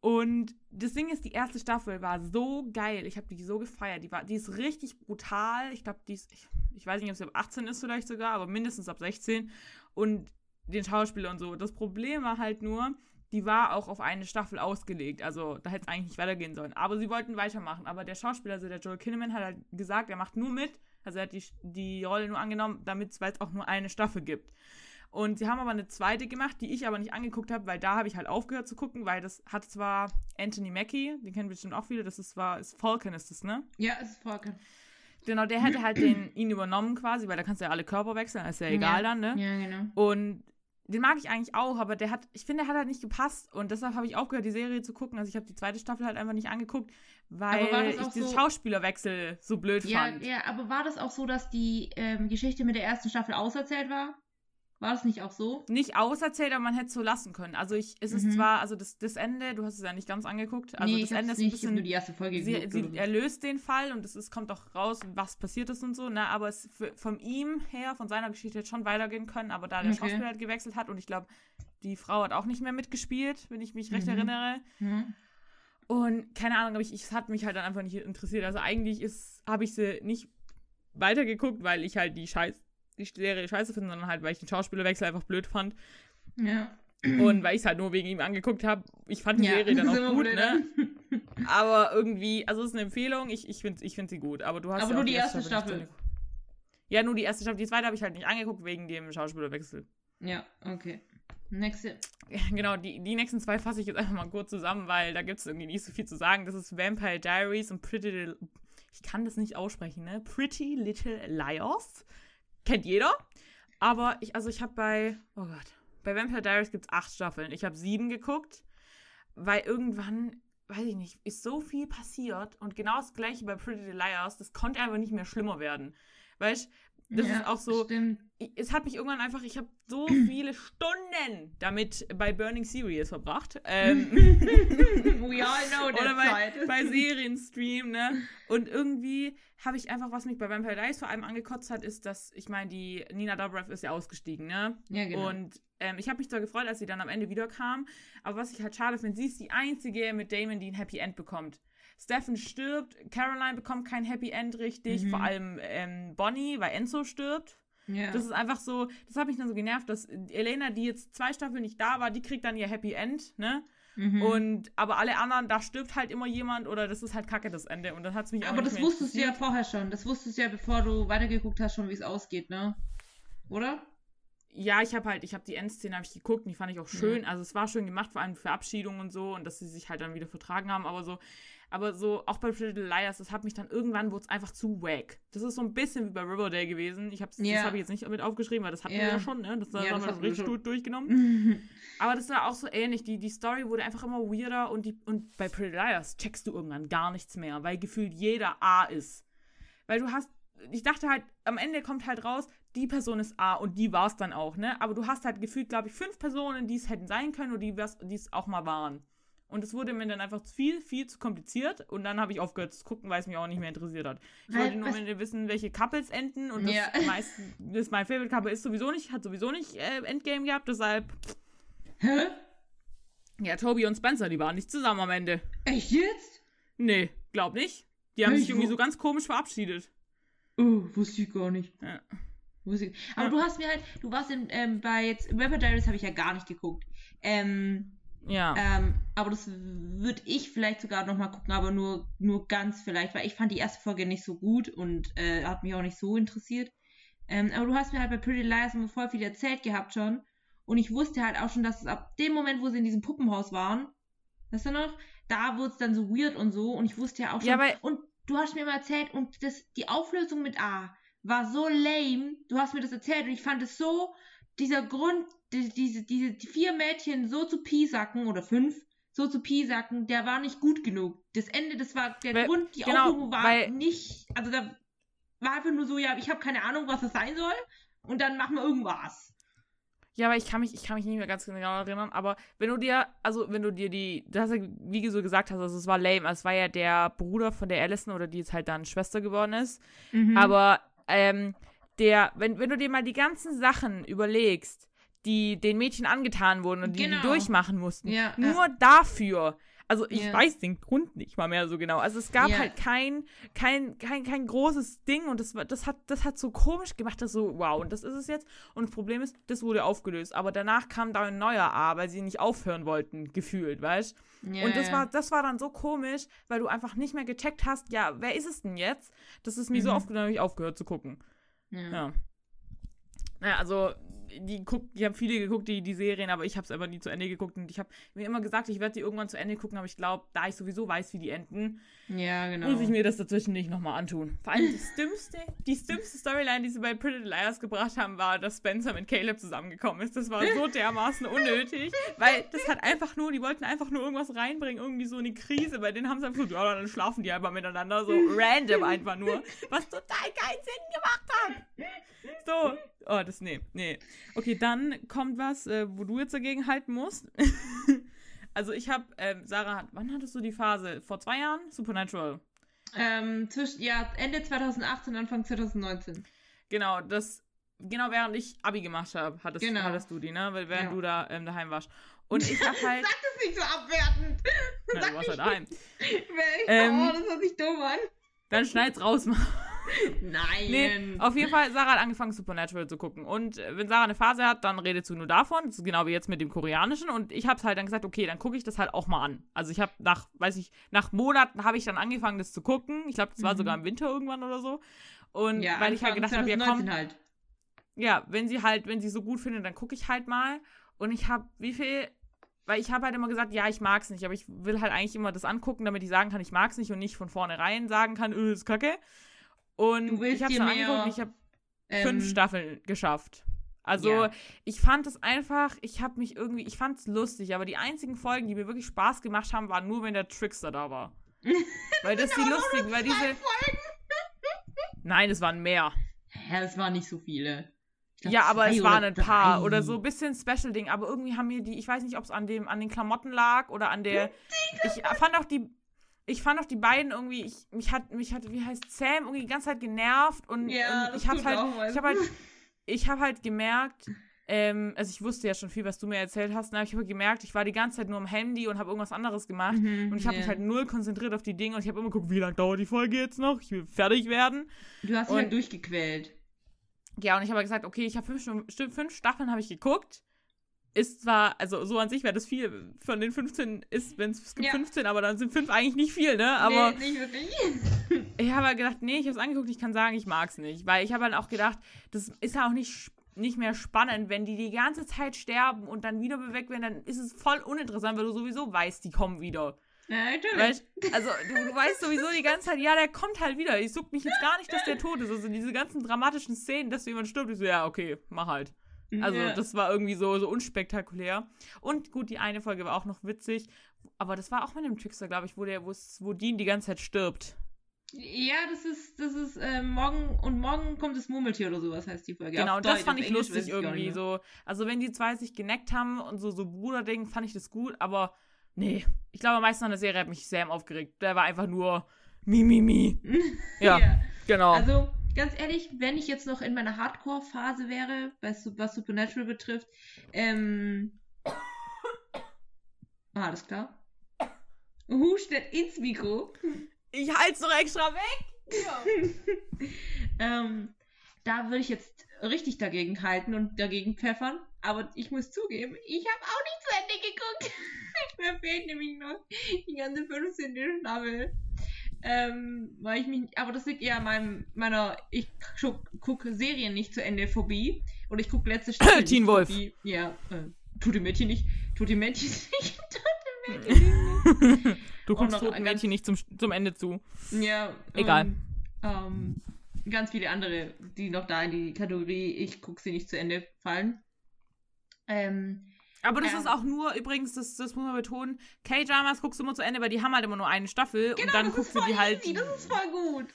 Und das Ding ist, die erste Staffel war so geil. Ich habe die so gefeiert. Die, war, die ist richtig brutal. Ich glaube, die ist, ich, ich weiß nicht, ob sie ab 18 ist vielleicht sogar, aber mindestens ab 16. Und den Schauspieler und so. Das Problem war halt nur, die war auch auf eine Staffel ausgelegt. Also da hätte es eigentlich nicht weitergehen sollen. Aber sie wollten weitermachen. Aber der Schauspieler, also der Joel Kinnaman, hat halt gesagt, er macht nur mit. Also er hat die, die Rolle nur angenommen, damit es auch nur eine Staffel gibt. Und sie haben aber eine zweite gemacht, die ich aber nicht angeguckt habe, weil da habe ich halt aufgehört zu gucken, weil das hat zwar Anthony Mackie, den kennen bestimmt auch viele, das ist zwar, ist Falcon ist das, ne? Ja, es ist Falcon. Genau, der hätte halt den, ihn übernommen quasi, weil da kannst du ja alle Körper wechseln, ist ja egal ja. dann, ne? Ja, genau. Und den mag ich eigentlich auch, aber der hat, ich finde, der hat halt nicht gepasst und deshalb habe ich aufgehört, die Serie zu gucken. Also ich habe die zweite Staffel halt einfach nicht angeguckt, weil ich diesen so, Schauspielerwechsel so blöd ja, fand. Ja, aber war das auch so, dass die ähm, Geschichte mit der ersten Staffel auserzählt war? War das nicht auch so? Nicht auserzählt, aber man hätte es so lassen können. Also ich, es ist mhm. zwar, also das, das Ende, du hast es ja nicht ganz angeguckt, also nee, das Ende ist ein bisschen. Nur die erste Folge sie, sie erlöst den Fall und es ist, kommt auch raus, was passiert ist und so, ne? Aber es für, von ihm her, von seiner Geschichte hätte schon weitergehen können, aber da der okay. Schauspieler halt gewechselt hat und ich glaube, die Frau hat auch nicht mehr mitgespielt, wenn ich mich recht mhm. erinnere. Mhm. Und keine Ahnung, aber ich, es hat mich halt dann einfach nicht interessiert. Also eigentlich ist, habe ich sie nicht weitergeguckt, weil ich halt die Scheiß die Serie scheiße finde, sondern halt, weil ich den Schauspielerwechsel einfach blöd fand. Ja. Und weil ich es halt nur wegen ihm angeguckt habe. Ich fand die ja, Serie dann auch gut, ne? Aber irgendwie, also es ist eine Empfehlung, ich, ich finde ich find sie gut. Aber du hast Aber ja nur die, die erste Staffel. Staffel. Ja, nur die erste Staffel. Die zweite habe ich halt nicht angeguckt wegen dem Schauspielerwechsel. Ja, okay. Nächste. Genau, die, die nächsten zwei fasse ich jetzt einfach mal kurz zusammen, weil da gibt es irgendwie nicht so viel zu sagen. Das ist Vampire Diaries und Pretty Little. Ich kann das nicht aussprechen, ne? Pretty Little Liars kennt jeder. Aber ich, also ich habe bei, oh Gott, bei Vampire Diaries gibt es acht Staffeln. Ich habe sieben geguckt, weil irgendwann, weiß ich nicht, ist so viel passiert und genau das gleiche bei Pretty Liars, das konnte einfach nicht mehr schlimmer werden. Weißt das ja, ist auch so. Stimmt. Es hat mich irgendwann einfach, ich habe so viele Stunden damit bei Burning Series verbracht. Ähm, We all know that Oder bei, bei Serienstream, ne? Und irgendwie habe ich einfach, was mich bei Vampire Diaries vor allem angekotzt hat, ist, dass, ich meine, die Nina Dobrev ist ja ausgestiegen, ne? Ja, genau. Und ähm, ich habe mich zwar gefreut, als sie dann am Ende wiederkam, aber was ich halt schade finde, sie ist die Einzige mit Damon, die ein Happy End bekommt. Stephen stirbt, Caroline bekommt kein Happy End richtig, mhm. vor allem ähm, Bonnie, weil Enzo stirbt. Ja. Das ist einfach so, das hat mich dann so genervt, dass Elena, die jetzt zwei Staffeln nicht da war, die kriegt dann ihr Happy End, ne? Mhm. Und aber alle anderen, da stirbt halt immer jemand oder das ist halt kacke das Ende und dann hat es mich Aber das wusstest du ja vorher schon. Das wusstest du ja, bevor du weitergeguckt hast, schon, wie es ausgeht, ne? Oder? Ja, ich habe halt, ich habe die Endszene habe ich geguckt, und die fand ich auch schön. Mhm. Also es war schön gemacht, vor allem Verabschiedung und so und dass sie sich halt dann wieder vertragen haben, aber so aber so, auch bei Pretty Little Liars, das hat mich dann irgendwann, wurde es einfach zu wack. Das ist so ein bisschen wie bei Riverdale gewesen. Ich hab's, yeah. Das habe ich jetzt nicht mit aufgeschrieben, weil das hatten yeah. wir ja schon, ne? Das, ja, haben wir richtig gut durchgenommen. aber das war auch so ähnlich. Die, die Story wurde einfach immer weirder und, die, und bei Pretty Liars checkst du irgendwann gar nichts mehr, weil gefühlt jeder A ist. Weil du hast, ich dachte halt, am Ende kommt halt raus, die Person ist A und die war es dann auch, ne? Aber du hast halt gefühlt, glaube ich, fünf Personen, die es hätten sein können und die es auch mal waren. Und es wurde mir dann einfach viel, viel zu kompliziert. Und dann habe ich aufgehört zu gucken, weil es mich auch nicht mehr interessiert hat. Ich wollte nur wissen, welche Couples enden. Und das, ja. meist, das mein Favorite Couple ist sowieso nicht, hat sowieso nicht äh, Endgame gehabt. Deshalb. Hä? Ja, Toby und Spencer, die waren nicht zusammen am Ende. Echt jetzt? Nee, glaub nicht. Die haben hey, sich irgendwie so ganz komisch verabschiedet. Oh, wusste ich gar nicht. Ja. Aber ja. du hast mir halt, du warst in, ähm, bei jetzt, Rapper Diaries habe ich ja gar nicht geguckt. Ähm, ja. Ähm, aber das würde ich vielleicht sogar noch mal gucken, aber nur, nur ganz vielleicht, weil ich fand die erste Folge nicht so gut und äh, hat mich auch nicht so interessiert. Ähm, aber du hast mir halt bei Pretty Liars immer voll viel erzählt gehabt schon. Und ich wusste halt auch schon, dass es ab dem Moment, wo sie in diesem Puppenhaus waren, weißt du noch, da wurde es dann so weird und so. Und ich wusste ja auch schon. Ja, aber und du hast mir mal erzählt, und das, die Auflösung mit A war so lame. Du hast mir das erzählt und ich fand es so, dieser Grund, die, diese, diese die vier Mädchen so zu piesacken oder fünf, so zu piesacken, der war nicht gut genug. Das Ende, das war der weil, Grund, die genau, Auflösung war weil, nicht, also da war einfach nur so, ja, ich habe keine Ahnung, was das sein soll und dann machen wir irgendwas. Ja, aber ich kann mich, ich kann mich nicht mehr ganz genau erinnern, aber wenn du dir, also wenn du dir die, das wie du so gesagt hast, also es war lame, also es war ja der Bruder von der Allison oder die jetzt halt dann Schwester geworden ist, mhm. aber ähm, der, wenn, wenn du dir mal die ganzen Sachen überlegst, die den Mädchen angetan wurden und die genau. die durchmachen mussten, ja, nur ja. dafür. Also ich ja. weiß den Grund nicht mal mehr so genau. Also es gab halt kein, kein, kein, kein großes Ding und das, das, hat, das hat so komisch gemacht, dass so, wow, und das ist es jetzt. Und das Problem ist, das wurde aufgelöst. Aber danach kam da ein neuer A, weil sie nicht aufhören wollten, gefühlt, weißt ja, Und das, war, das war dann so komisch, weil du einfach nicht mehr gecheckt hast, ja, wer ist es denn jetzt? Das ist mir mhm. so aufgenommen, habe ich aufgehört zu gucken. Ja. ja. Naja, also die guckt, ich habe viele geguckt, die, die Serien, aber ich habe es aber nie zu Ende geguckt und ich habe mir immer gesagt, ich werde die irgendwann zu Ende gucken, aber ich glaube, da ich sowieso weiß, wie die enden, ja, genau. muss ich mir das dazwischen nicht nochmal antun. Vor allem die dümmste, die dümmste Storyline, die sie bei Pretty Liars gebracht haben, war, dass Spencer mit Caleb zusammengekommen ist. Das war so dermaßen unnötig, weil das hat einfach nur, die wollten einfach nur irgendwas reinbringen, irgendwie so eine Krise, bei denen haben sie einfach so, ja, dann schlafen die einfach miteinander, so random einfach nur, was total keinen Sinn gemacht hat. So, oh, das, nee, nee. Okay, dann kommt was, äh, wo du jetzt dagegen halten musst. also ich habe, äh, Sarah, wann hattest du die Phase? Vor zwei Jahren? Supernatural. Ähm, zwischen, ja, Ende 2018, Anfang 2019. Genau, das, genau während ich Abi gemacht habe, hattest, genau. hattest du die, ne? Weil während ja. du da ähm, daheim warst. Und ich hab halt. Sag das nicht so abwertend! Sag du warst halt daheim. Ähm, oh, das hört sich dumm an. Dann schneid's raus, mal. Nein. Nee, auf jeden Fall, Sarah hat angefangen, Supernatural zu gucken. Und äh, wenn Sarah eine Phase hat, dann redet sie nur davon. Das ist genau wie jetzt mit dem Koreanischen. Und ich habe halt dann gesagt, okay, dann gucke ich das halt auch mal an. Also ich habe nach, weiß ich, nach Monaten habe ich dann angefangen, das zu gucken. Ich glaube, das war mhm. sogar im Winter irgendwann oder so. Und ja, weil ich halt gedacht habe, ja komm. Halt. Ja, wenn sie halt, wenn sie so gut findet, dann gucke ich halt mal. Und ich habe, wie viel weil ich habe halt immer gesagt, ja, ich mag's nicht, aber ich will halt eigentlich immer das angucken, damit ich sagen kann, ich mag's nicht und nicht von vornherein sagen kann, öh, ist kacke. Und ich habe es angeguckt ich habe ähm, fünf Staffeln geschafft. Also ja. ich fand es einfach, ich habe mich irgendwie, ich fand es lustig, aber die einzigen Folgen, die mir wirklich Spaß gemacht haben, waren nur, wenn der Trickster da war. weil das, das die lustigen, weil diese. Folgen. Nein, es waren mehr. Ja, es waren nicht so viele. Glaub, ja, aber es waren ein paar drei. oder so ein bisschen Special-Ding, aber irgendwie haben mir die, ich weiß nicht, ob es an dem, an den Klamotten lag oder an der. Ich fand auch die, ich fand auch die beiden irgendwie, ich, mich hat, mich hat, wie heißt Sam, irgendwie die ganze Zeit genervt und, ja, und ich habe halt, ich habe halt, ich habe halt gemerkt, ähm, also ich wusste ja schon viel, was du mir erzählt hast, ne? ich habe gemerkt, ich war die ganze Zeit nur am Handy und habe irgendwas anderes gemacht mhm, und ich habe yeah. mich halt null konzentriert auf die Dinge und ich habe immer geguckt, wie lange dauert die Folge jetzt noch, ich will fertig werden. Du hast dich halt durchgequält. Ja, und ich habe gesagt, okay, ich habe fünf, fünf Staffeln habe ich geguckt. Ist zwar, also so an sich wäre das viel. Von den 15 ist, wenn es gibt ja. 15, aber dann sind fünf eigentlich nicht viel, ne? Aber nee, nicht wirklich. ich habe halt gedacht, nee, ich habe es angeguckt, ich kann sagen, ich mag es nicht. Weil ich habe halt auch gedacht, das ist ja auch nicht nicht mehr spannend, wenn die die ganze Zeit sterben und dann wieder bewegt werden, dann ist es voll uninteressant, weil du sowieso weißt, die kommen wieder. Ja, natürlich. Weißt, also du, du, weißt sowieso die ganze Zeit, ja, der kommt halt wieder. Ich such mich jetzt gar nicht, dass der tot ist. Also diese ganzen dramatischen Szenen, dass jemand stirbt, ich so, ja, okay, mach halt. Also ja. das war irgendwie so, so unspektakulär. Und gut, die eine Folge war auch noch witzig. Aber das war auch mit dem Trickster, glaube ich, wo der, wo Dean die ganze Zeit stirbt. Ja, das ist, das ist äh, morgen und morgen kommt das Murmeltier oder sowas heißt die Folge. Genau, das fand ich Englisch lustig irgendwie so. Also wenn die zwei sich geneckt haben und so so Bruderding, fand ich das gut, aber nee, ich glaube am meisten an der Serie hat mich sehr aufgeregt. Der war einfach nur mi mi mi. ja, ja, genau. Also ganz ehrlich, wenn ich jetzt noch in meiner Hardcore-Phase wäre, was, was Supernatural betrifft, ähm. Ah, alles klar. Hustet ins Mikro. Ich halte es doch extra weg. Ja. ähm, da würde ich jetzt richtig dagegen halten und dagegen pfeffern. Aber ich muss zugeben, ich habe auch nicht zu Ende geguckt. Mir fehlt nämlich noch die ganze 15. Staffel. Ähm, weil ich mich, aber das liegt eher an meinem, meiner, ich gucke Serien nicht zu Ende Phobie. Und ich gucke letzte Staffel. Teen Wolf. Phobie. Ja, äh, tut die Mädchen nicht. Tut die Mädchen nicht. Tut die Mädchen nicht. Du kommst toten Mädchen nicht zum, zum Ende zu. Ja. Egal. Ähm, ähm, ganz viele andere, die noch da in die Kategorie ich gucke sie nicht zu Ende fallen. Ähm, aber das ähm, ist auch nur, übrigens, das, das muss man betonen, K-Dramas guckst du immer zu Ende, weil die haben halt immer nur eine Staffel genau, und dann guckst du die halt. Easy, das ist voll gut.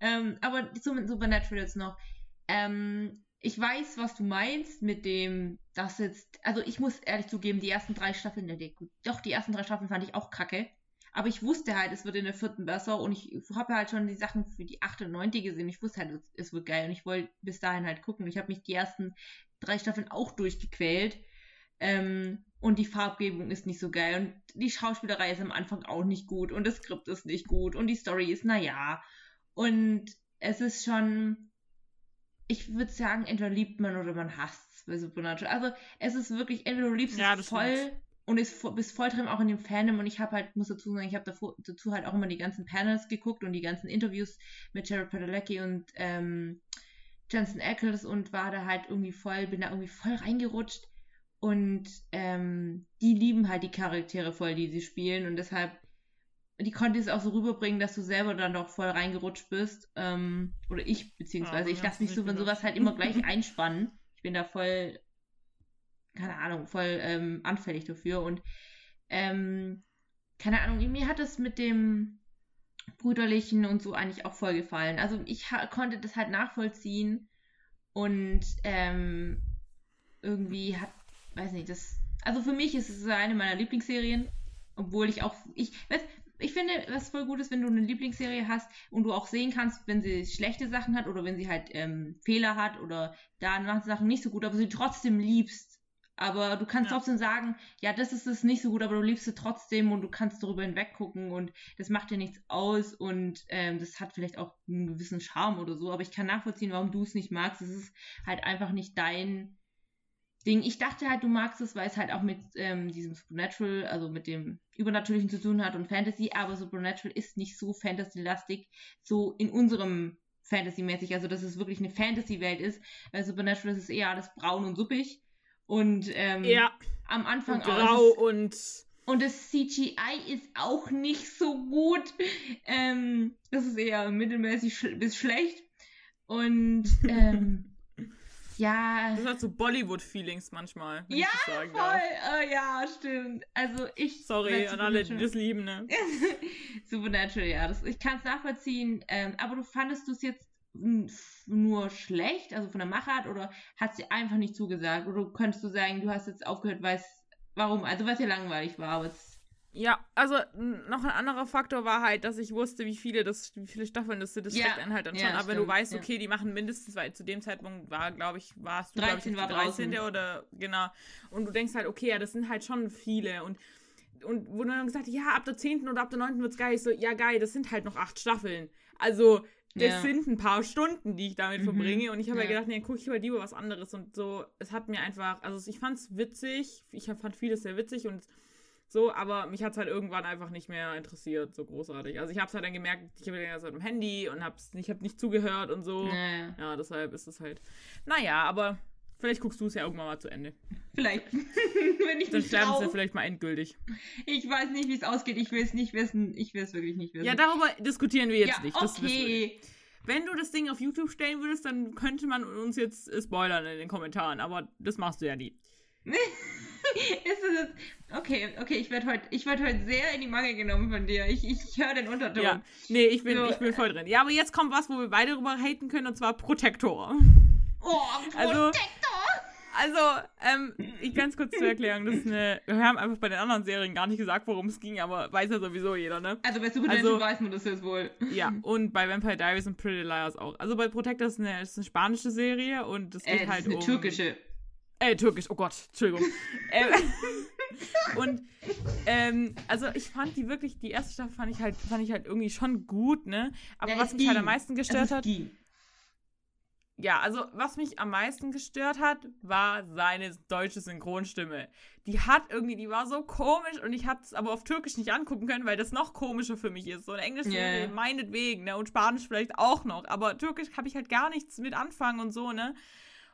Ähm, aber zum Supernatural jetzt noch. Ähm, ich weiß, was du meinst mit dem, dass jetzt, also ich muss ehrlich zugeben, die ersten drei Staffeln, gut, doch, die ersten drei Staffeln fand ich auch kacke. Aber ich wusste halt, es wird in der vierten besser und ich habe halt schon die Sachen für die achte und neunte gesehen. Ich wusste halt, es wird geil und ich wollte bis dahin halt gucken. Ich habe mich die ersten drei Staffeln auch durchgequält. Ähm, und die Farbgebung ist nicht so geil. Und die Schauspielerei ist am Anfang auch nicht gut. Und das Skript ist nicht gut. Und die Story ist naja. Und es ist schon, ich würde sagen, entweder liebt man oder man hasst es bei Supernatural. Also es ist wirklich, entweder du liebst ja, es voll stimmt und ist, bist voll drin auch in dem Fandom und ich habe halt, muss dazu sagen, ich habe dazu halt auch immer die ganzen Panels geguckt und die ganzen Interviews mit Jared Padalecki und ähm, Jensen Ackles und war da halt irgendwie voll, bin da irgendwie voll reingerutscht und ähm, die lieben halt die Charaktere voll, die sie spielen und deshalb, die konnte es auch so rüberbringen, dass du selber dann doch voll reingerutscht bist ähm, oder ich beziehungsweise, ja, ich lasse mich so, wenn sowas halt immer gleich einspannen. Ich bin da voll keine Ahnung, voll ähm, anfällig dafür. Und ähm, keine Ahnung, mir hat es mit dem Brüderlichen und so eigentlich auch voll gefallen. Also ich konnte das halt nachvollziehen und ähm, irgendwie hat, weiß nicht, das. Also für mich ist es eine meiner Lieblingsserien, obwohl ich auch, ich, weiß, ich finde, was voll gut ist, wenn du eine Lieblingsserie hast und du auch sehen kannst, wenn sie schlechte Sachen hat oder wenn sie halt ähm, Fehler hat oder da macht Sachen nicht so gut, aber sie trotzdem liebst aber du kannst ja. trotzdem sagen, ja, das ist es nicht so gut, aber du liebst es trotzdem und du kannst darüber hinweggucken und das macht dir nichts aus und ähm, das hat vielleicht auch einen gewissen Charme oder so. Aber ich kann nachvollziehen, warum du es nicht magst. Es ist halt einfach nicht dein Ding. Ich dachte halt, du magst es, weil es halt auch mit ähm, diesem Supernatural, also mit dem Übernatürlichen zu tun hat und Fantasy, aber Supernatural ist nicht so Fantasy-lastig, so in unserem Fantasy-mäßig, also dass es wirklich eine Fantasy-Welt ist, weil Supernatural ist eher alles braun und suppig und ähm, ja. am Anfang und grau auch. und. Und das CGI ist auch nicht so gut. Ähm, das ist eher mittelmäßig sch bis schlecht. Und ähm, ja. Das hat so Bollywood-Feelings manchmal. Ja, voll. Oh, ja, stimmt. Also ich. Sorry an alle, die das lieben, ne? Supernatural, ja. Das, ich kann es nachvollziehen. Ähm, aber du fandest du es jetzt nur schlecht, also von der Machart, oder hat sie einfach nicht zugesagt? Oder könntest du sagen, du hast jetzt aufgehört, weil es, warum? Also, weil es ja langweilig war, aber es. Ja, also noch ein anderer Faktor war halt, dass ich wusste, wie viele das, wie viele Staffeln das sind. Das ja, einen halt dann schon. Ja, aber wenn du weißt, okay, die machen mindestens, weil zu dem Zeitpunkt war, glaube ich, warst du, 13 glaube ich, war 13. Draußen. oder genau. Und du denkst halt, okay, ja, das sind halt schon viele. Und und wo du dann gesagt ja, ab der 10. oder ab der 9. wird's geil. Ich so, ja, geil, das sind halt noch acht Staffeln. Also, das ja. sind ein paar Stunden, die ich damit mhm. verbringe. Und ich habe ja. ja gedacht, nee, gucke ich lieber was anderes. Und so, es hat mir einfach, also ich fand es witzig. Ich fand vieles sehr witzig und so, aber mich hat es halt irgendwann einfach nicht mehr interessiert, so großartig. Also ich habe es halt dann gemerkt, ich habe die ganze Zeit am Handy und hab's, ich habe nicht zugehört und so. Naja. Ja, deshalb ist es halt. Naja, aber vielleicht guckst du es ja irgendwann mal zu Ende. Vielleicht. Wenn ich Dann sterben sie vielleicht mal endgültig. Ich weiß nicht, wie es ausgeht. Ich will es nicht wissen. Ich will es wirklich nicht wissen. Ja, darüber diskutieren wir jetzt ja, nicht. Das okay. Wenn du das Ding auf YouTube stellen würdest, dann könnte man uns jetzt spoilern in den Kommentaren, aber das machst du ja nie. ist es jetzt. Okay, okay, ich werde heute werd heut sehr in die Mangel genommen von dir. Ich, ich höre den Unterton. Ja, nee, ich bin, so, ich bin voll drin. Ja, aber jetzt kommt was, wo wir beide drüber haten können, und zwar Protektor. Oh, also, Protektor! Also, also ähm, ich ganz kurz zur Erklärung, das ist eine. Wir haben einfach bei den anderen Serien gar nicht gesagt, worum es ging, aber weiß ja sowieso jeder, ne? Also bei Supernatural also, weiß man das jetzt wohl. Ja, und bei Vampire Diaries und Pretty Liars auch. Also bei Protector ist eine, ist eine spanische Serie und es geht äh, halt ist eine um. türkische. Äh, türkisch, oh Gott, Entschuldigung. ähm, und ähm, also ich fand die wirklich, die erste Staffel fand ich halt, fand ich halt irgendwie schon gut, ne? Aber ja, was mich ging. halt am meisten gestört hat. Ging. Ja, also was mich am meisten gestört hat, war seine deutsche Synchronstimme. Die hat irgendwie, die war so komisch und ich hatte es aber auf Türkisch nicht angucken können, weil das noch komischer für mich ist. So eine englische yeah. meinetwegen, ne? Und Spanisch vielleicht auch noch. Aber Türkisch habe ich halt gar nichts mit anfangen und so, ne?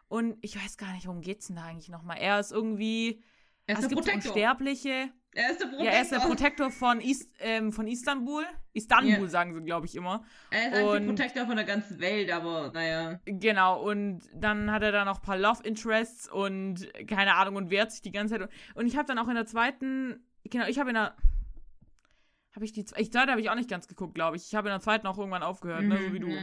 Und ich weiß gar nicht, worum geht's denn da eigentlich nochmal? Er ist irgendwie. Er ist also der Protektor. Unsterbliche. Er ist der Protektor. Ja, er ist der Protektor von, Is ähm, von Istanbul. Istanbul yeah. sagen sie, glaube ich, immer. Er ist eigentlich der Protektor von der ganzen Welt, aber naja. Genau, und dann hat er da noch ein paar Love Interests und keine Ahnung und wehrt sich die ganze Zeit. Und ich habe dann auch in der zweiten. Genau, ich habe in der. Habe ich die. Ich zweite habe ich auch nicht ganz geguckt, glaube ich. Ich habe in der zweiten auch irgendwann aufgehört, mhm, ne, so wie du. Ja.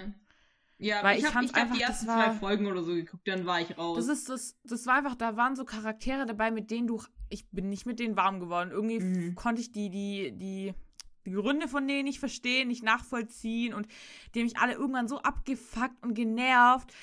Ja, Weil ich, ich habe hab die ersten war, zwei Folgen oder so geguckt, dann war ich raus. Das ist das, das war einfach, da waren so Charaktere dabei, mit denen du, ich bin nicht mit denen warm geworden. Irgendwie mhm. konnte ich die, die, die, die Gründe von denen nicht verstehen, nicht nachvollziehen und die mich alle irgendwann so abgefuckt und genervt.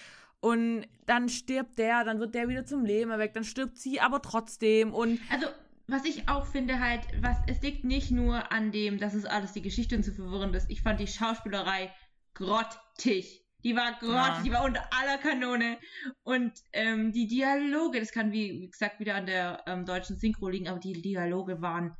Und dann stirbt der, dann wird der wieder zum Leben erweckt, dann stirbt sie aber trotzdem und. Also, was ich auch finde halt, was, es liegt nicht nur an dem, dass es alles die Geschichte und so verwirrend ist. Ich fand die Schauspielerei grottig. Die war grottig, ja. die war unter aller Kanone. Und ähm, die Dialoge, das kann wie, gesagt wieder an der ähm, deutschen Synchro liegen, aber die Dialoge waren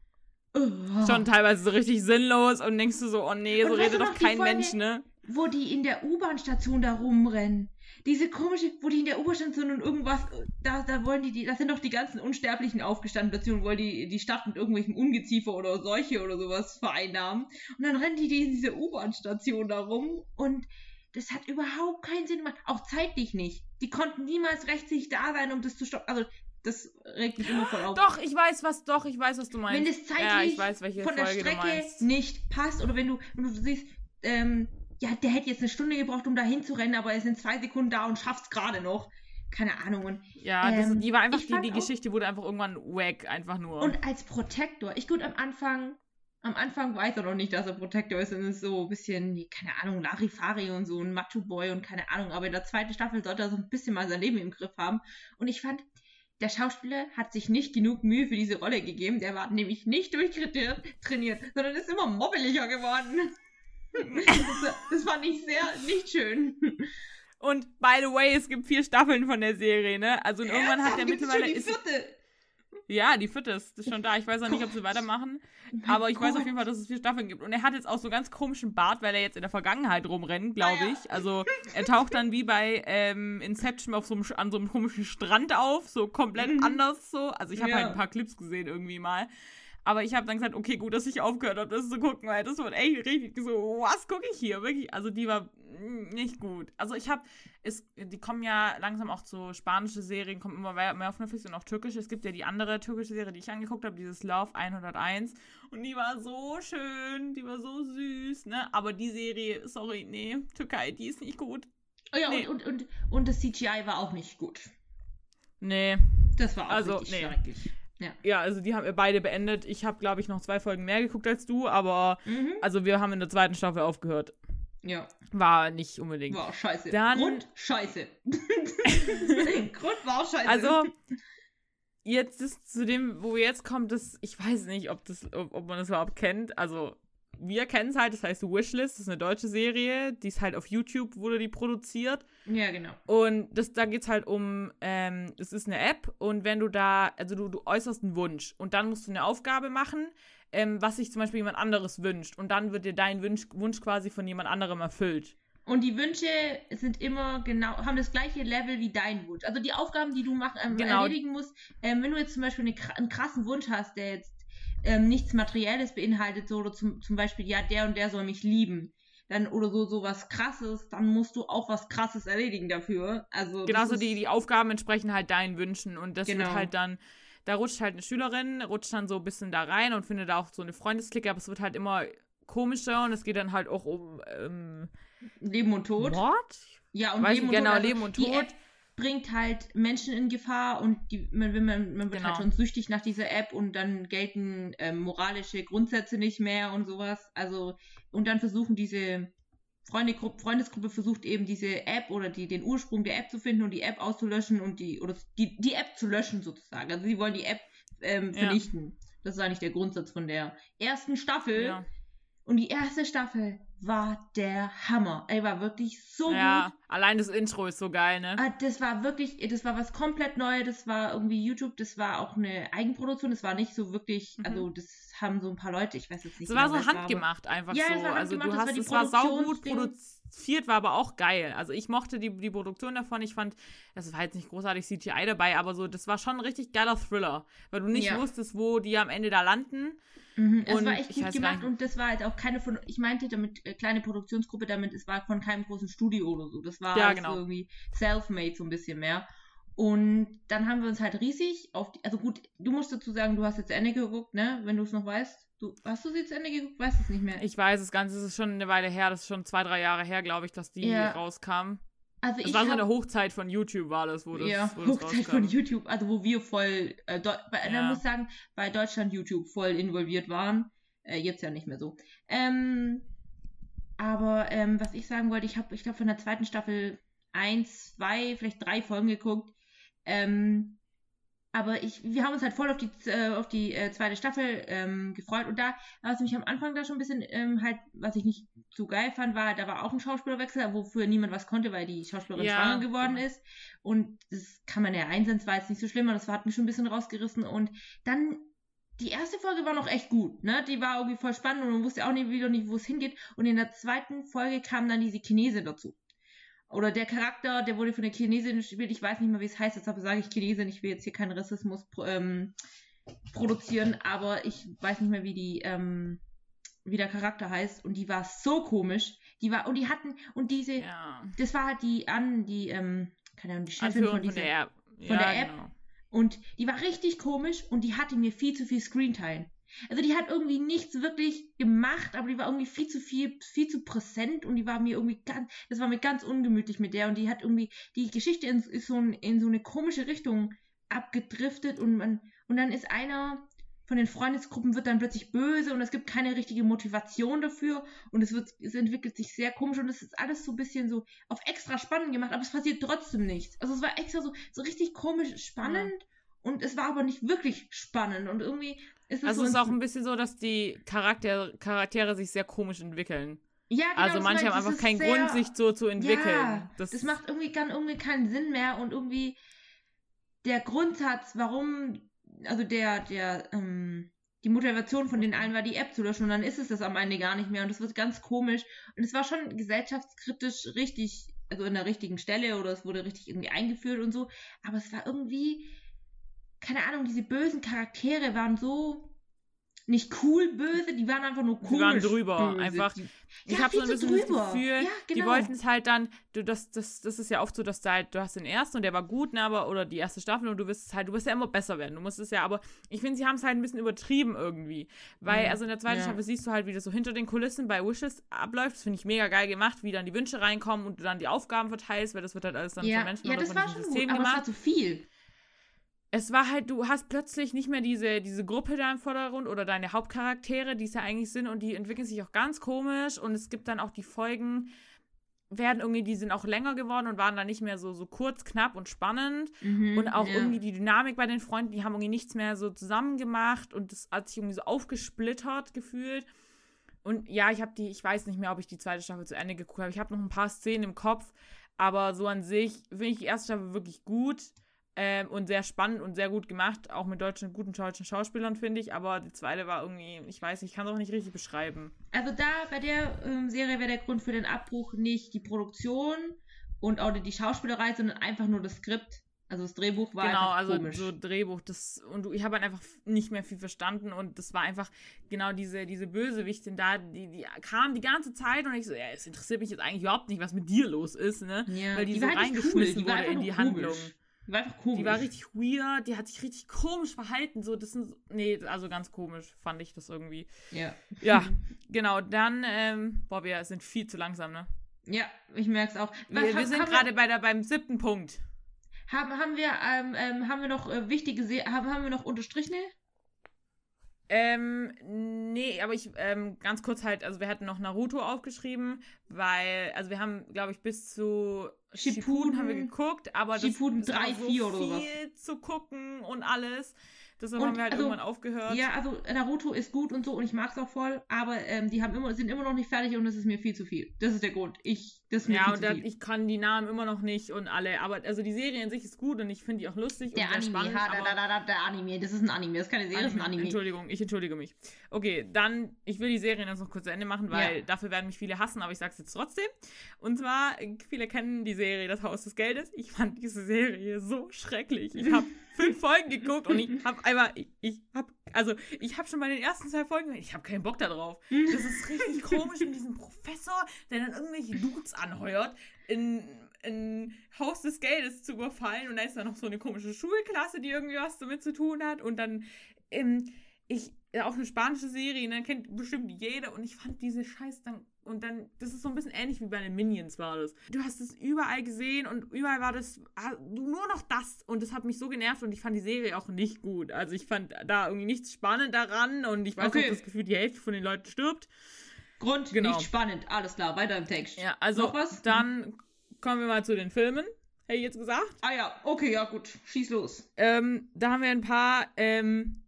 oh. schon teilweise so richtig sinnlos und denkst du so, oh nee, so redet doch kein Folge, Mensch, ne? Wo die in der U-Bahn-Station da rumrennen. Diese komische, wo die in der U-Bahn-Station und irgendwas, da, da wollen die, die, da sind doch die ganzen Unsterblichen aufgestanden, beziehungsweise wollen die die Stadt mit irgendwelchen Ungeziefer oder Seuche oder sowas vereinnahmen. Und dann rennen die, die in diese U-Bahn-Station da rum und das hat überhaupt keinen Sinn gemacht. Auch zeitlich nicht. Die konnten niemals rechtzeitig da sein, um das zu stoppen. Also, das regt mich immer voll auf. Doch, ich weiß, was, doch, ich weiß, was du meinst. Wenn das zeitlich ja, weiß, von der Folge Strecke nicht passt oder wenn du, wenn du siehst, ähm, ja, der hätte jetzt eine Stunde gebraucht, um da hinzurennen, aber er ist in zwei Sekunden da und schafft es gerade noch. Keine Ahnung. Und, ja, das, ähm, die war einfach, die, die Geschichte wurde einfach irgendwann wack, einfach nur. Und als Protektor, ich gut am Anfang am Anfang weiß er noch nicht, dass er Protector ist und ist so ein bisschen, keine Ahnung, Larifari und so ein Macho-Boy und keine Ahnung. Aber in der zweiten Staffel sollte er so ein bisschen mal sein Leben im Griff haben. Und ich fand, der Schauspieler hat sich nicht genug Mühe für diese Rolle gegeben. Der war nämlich nicht durchtrainiert, sondern ist immer mobbeliger geworden. das, das fand ich sehr nicht schön. Und by the way, es gibt vier Staffeln von der Serie, ne? Also irgendwann hat der mittlerweile. Schon die vierte. Ja, die vierte ist schon da. Ich weiß auch nicht, ob sie weitermachen. Aber ich weiß auf jeden Fall, dass es vier Staffeln gibt. Und er hat jetzt auch so ganz komischen Bart, weil er jetzt in der Vergangenheit rumrennt, glaube ich. Also er taucht dann wie bei ähm, Inception auf so einem, an so einem komischen Strand auf, so komplett mhm. anders so. Also ich habe ja. halt ein paar Clips gesehen irgendwie mal. Aber ich habe dann gesagt, okay, gut, dass ich aufgehört habe, das zu gucken, weil das wird echt richtig so, was gucke ich hier? Wirklich, also die war nicht gut. Also ich habe, die kommen ja langsam auch zu spanische Serien, kommen immer mehr, mehr auf Netflix und auch türkische. Es gibt ja die andere türkische Serie, die ich angeguckt habe, dieses Love 101. Und die war so schön, die war so süß, ne? Aber die Serie, sorry, nee, Türkei, die ist nicht gut. Oh ja, nee. und, und, und, und das CGI war auch nicht gut. Nee. Das war auch also, richtig nee. schrecklich. Ja. ja, also die haben wir beide beendet. Ich habe, glaube ich, noch zwei Folgen mehr geguckt als du, aber mhm. also wir haben in der zweiten Staffel aufgehört. Ja. War nicht unbedingt. War scheiße. Dann, Grund scheiße. Grund war scheiße. Also, jetzt ist zu dem, wo wir jetzt kommen, das, ich weiß nicht, ob, das, ob, ob man das überhaupt kennt. Also, wir kennen es halt, das heißt Wishlist, das ist eine deutsche Serie, die ist halt auf YouTube, wurde die produziert. Ja, genau. Und das, da geht es halt um, ähm, es ist eine App und wenn du da, also du, du äußerst einen Wunsch und dann musst du eine Aufgabe machen, ähm, was sich zum Beispiel jemand anderes wünscht und dann wird dir dein Wunsch, Wunsch quasi von jemand anderem erfüllt. Und die Wünsche sind immer genau, haben das gleiche Level wie dein Wunsch. Also die Aufgaben, die du machen, ähm, genau. erledigen musst, ähm, wenn du jetzt zum Beispiel eine, einen krassen Wunsch hast, der jetzt ähm, nichts Materielles beinhaltet, so oder zum, zum Beispiel, ja, der und der soll mich lieben, dann oder so so was krasses, dann musst du auch was krasses erledigen dafür. Also genauso die die Aufgaben entsprechen halt deinen Wünschen und das genau. wird halt dann da rutscht halt eine Schülerin, rutscht dann so ein bisschen da rein und findet da auch so eine Freundesklicke, aber es wird halt immer komischer und es geht dann halt auch um ähm, Leben und Tod. Mord? Ja, und Leben und genau, Tod. Also Leben und Tod bringt halt Menschen in Gefahr und die, man, man, man wird genau. halt schon süchtig nach dieser App und dann gelten ähm, moralische Grundsätze nicht mehr und sowas. Also, und dann versuchen diese Freundegruppe, Freundesgruppe versucht eben diese App oder die, den Ursprung der App zu finden und die App auszulöschen und die, oder die, die App zu löschen sozusagen. Also sie wollen die App ähm, vernichten. Ja. Das ist eigentlich der Grundsatz von der ersten Staffel. Ja. Und die erste Staffel war der Hammer. Ey, war wirklich so ja, gut. Allein das Intro ist so geil, ne? Ah, das war wirklich, das war was komplett Neues. Das war irgendwie YouTube, das war auch eine Eigenproduktion. Das war nicht so wirklich, mhm. also das haben so ein paar Leute, ich weiß jetzt nicht. Es war so handgemacht war, einfach ja, so. War also du hast, es war saugut produziert, war aber auch geil. Also ich mochte die, die Produktion davon. Ich fand, das war jetzt nicht großartig CGI dabei, aber so, das war schon ein richtig geiler Thriller. Weil du nicht ja. wusstest, wo die am Ende da landen. Mhm, es war echt gut gemacht und das war halt auch keine von, ich meinte damit, äh, kleine Produktionsgruppe damit, es war von keinem großen Studio oder so. Das war ja, halt genau. so irgendwie self-made so ein bisschen mehr. Und dann haben wir uns halt riesig auf die, also gut, du musst dazu sagen, du hast jetzt Ende geguckt, ne, wenn du es noch weißt. Du, hast du sie jetzt Ende geguckt? Weißt es nicht mehr. Ich weiß es ganz, es ist schon eine Weile her, das ist schon zwei, drei Jahre her, glaube ich, dass die ja. rauskam. Also das ich war so eine Hochzeit von YouTube, war das, wo das Ja, wo das Hochzeit rauskam. von YouTube, also wo wir voll, äh, bei, ja. muss sagen, bei Deutschland YouTube voll involviert waren. Äh, jetzt ja nicht mehr so. Ähm, aber ähm, was ich sagen wollte, ich habe, ich glaube, von der zweiten Staffel eins, zwei, vielleicht drei Folgen geguckt. Ähm, aber ich, wir haben uns halt voll auf die, äh, auf die äh, zweite Staffel ähm, gefreut. Und da, was mich am Anfang da schon ein bisschen ähm, halt, was ich nicht so geil fand, war, da war auch ein Schauspielerwechsel, wofür niemand was konnte, weil die Schauspielerin ja, schwanger geworden genau. ist. Und das kann man ja einsehen, das war jetzt nicht so schlimm, aber das hat mich schon ein bisschen rausgerissen. Und dann die erste Folge war noch echt gut, ne? Die war irgendwie voll spannend und man wusste auch nicht, wieder nicht, wo es hingeht. Und in der zweiten Folge kam dann diese Chinese dazu. Oder der Charakter, der wurde von der Chinesin gespielt, ich weiß nicht mehr, wie es heißt, deshalb sage ich Chinesin, ich will jetzt hier keinen Rassismus ähm, produzieren, aber ich weiß nicht mehr, wie die, ähm, wie der Charakter heißt. Und die war so komisch. Die war, und die hatten, und diese, ja. das war halt die an, die, ähm, keine Ahnung, die Chefin von, dieser, von der App. Von ja, der App. Genau. Und die war richtig komisch und die hatte mir viel zu viel Screentime. Also die hat irgendwie nichts wirklich gemacht, aber die war irgendwie viel zu viel, viel zu präsent und die war mir irgendwie ganz, das war mir ganz ungemütlich mit der und die hat irgendwie, die Geschichte in, ist so in, in so eine komische Richtung abgedriftet und man, und dann ist einer von den Freundesgruppen wird dann plötzlich böse und es gibt keine richtige Motivation dafür und es wird, es entwickelt sich sehr komisch und es ist alles so ein bisschen so auf extra spannend gemacht, aber es passiert trotzdem nichts. Also es war extra so, so richtig komisch spannend. Ja und es war aber nicht wirklich spannend und irgendwie ist Also so es ist auch ein bisschen so, dass die Charakter Charaktere sich sehr komisch entwickeln. Ja, genau, Also manche haben einfach keinen sehr, Grund, sich so zu entwickeln. Ja, das, das macht irgendwie, kann irgendwie keinen Sinn mehr und irgendwie der Grundsatz, warum, also der, der, ähm, die Motivation von den allen war, die App zu löschen und dann ist es das am Ende gar nicht mehr und das wird ganz komisch und es war schon gesellschaftskritisch richtig, also in der richtigen Stelle oder es wurde richtig irgendwie eingeführt und so, aber es war irgendwie, keine Ahnung, diese bösen Charaktere waren so nicht cool böse, die waren einfach nur cool. Die waren drüber, böse. einfach. Die, ich ja, habe so ein bisschen drüber. das Gefühl, ja, genau. die wollten es halt dann, du, das, das, das ist ja oft so, dass da halt, du hast den ersten und der war gut, ne, aber, oder die erste Staffel und du wirst halt, du wirst ja immer besser werden. Du musst es ja, aber ich finde, sie haben es halt ein bisschen übertrieben irgendwie. Weil, mhm. also in der zweiten ja. Staffel siehst du halt, wie das so hinter den Kulissen bei Wishes abläuft. Das finde ich mega geil gemacht, wie dann die Wünsche reinkommen und du dann die Aufgaben verteilst, weil das wird halt alles dann ja. von Menschen ja, oder von diesem System gut, gemacht. Aber es war zu viel es war halt, du hast plötzlich nicht mehr diese, diese Gruppe da im Vordergrund oder deine Hauptcharaktere, die es ja eigentlich sind und die entwickeln sich auch ganz komisch und es gibt dann auch die Folgen, werden irgendwie, die sind auch länger geworden und waren dann nicht mehr so, so kurz, knapp und spannend mhm, und auch ja. irgendwie die Dynamik bei den Freunden, die haben irgendwie nichts mehr so zusammen gemacht und das hat sich irgendwie so aufgesplittert gefühlt Und ja, ich habe die, ich weiß nicht mehr, ob ich die zweite Staffel zu Ende geguckt habe. Ich habe noch ein paar Szenen im Kopf, aber so an sich finde ich die erste Staffel wirklich gut ähm, und sehr spannend und sehr gut gemacht. Auch mit deutschen, guten deutschen Schauspielern, finde ich. Aber die zweite war irgendwie, ich weiß, ich kann es auch nicht richtig beschreiben. Also da bei der ähm, Serie wäre der Grund für den Abbruch nicht die Produktion und auch die Schauspielerei, sondern einfach nur das Skript. Also das Drehbuch war genau, einfach komisch. Genau, also so Drehbuch, das und ich habe halt einfach nicht mehr viel verstanden und das war einfach genau diese diese Bösewichtin da, die die kam die ganze Zeit und ich so, ja, es interessiert mich jetzt eigentlich überhaupt nicht, was mit dir los ist, ne? Ja, Weil die, die so reingeschmissen cool. wurde in die komisch. Handlung. Die war einfach komisch. Die war richtig weird, die hat sich richtig komisch verhalten, so das sind nee, also ganz komisch fand ich das irgendwie. Ja. Ja, genau, dann ähm, boah, wir sind viel zu langsam, ne? Ja, ich merke es auch. Was, wir, wir sind gerade bei der beim siebten Punkt. Haben, haben wir, ähm, ähm, haben wir noch äh, wichtige Se haben, haben wir noch unterstrichene? Ähm, nee, aber ich, ähm, ganz kurz halt, also wir hatten noch Naruto aufgeschrieben, weil, also wir haben, glaube ich, bis zu Shippuden, Shippuden haben wir geguckt, aber Shippuden das, 3, so 4 oder sowas. viel zu gucken und alles. Deshalb und haben wir halt also, irgendwann aufgehört. Ja, also Naruto ist gut und so und ich mag es auch voll, aber ähm, die haben immer, sind immer noch nicht fertig und es ist mir viel zu viel. Das ist der Grund. Ich, das ist mir ja, viel und zu viel. ich kann die Namen immer noch nicht und alle. Aber also die Serie in sich ist gut und ich finde die auch lustig der und Anime, spannend. Ha, da, da, da, der Anime, das ist ein Anime, das ist keine Serie, das ist ein Anime. Entschuldigung, ich entschuldige mich. Okay, dann, ich will die Serie jetzt noch kurz zu Ende machen, weil ja. dafür werden mich viele hassen, aber ich sag's jetzt trotzdem. Und zwar, viele kennen die Serie Das Haus des Geldes. Ich fand diese Serie so schrecklich. Ich habe fünf Folgen geguckt und ich habe einfach, ich, ich habe, also ich habe schon bei den ersten zwei Folgen, ich habe keinen Bock darauf. Das ist richtig komisch mit diesem Professor, der dann irgendwelche Dudes anheuert, in, in Haus des Geldes zu überfallen und da ist dann noch so eine komische Schulklasse, die irgendwie was damit zu tun hat und dann, ähm, ich, auch eine spanische Serie, ne, kennt bestimmt jeder und ich fand diese Scheiß dann und dann, das ist so ein bisschen ähnlich wie bei den Minions war das. Du hast es überall gesehen und überall war das nur noch das. Und das hat mich so genervt und ich fand die Serie auch nicht gut. Also ich fand da irgendwie nichts spannend daran und ich weiß okay. auch das Gefühl, die Hälfte von den Leuten stirbt. Grund, genau. nicht spannend. Alles klar, weiter im Text. Ja, also Noch was? dann kommen wir mal zu den Filmen. Hätte ich jetzt gesagt. Ah ja, okay, ja gut. Schieß los. Ähm, da haben wir ein paar, ähm,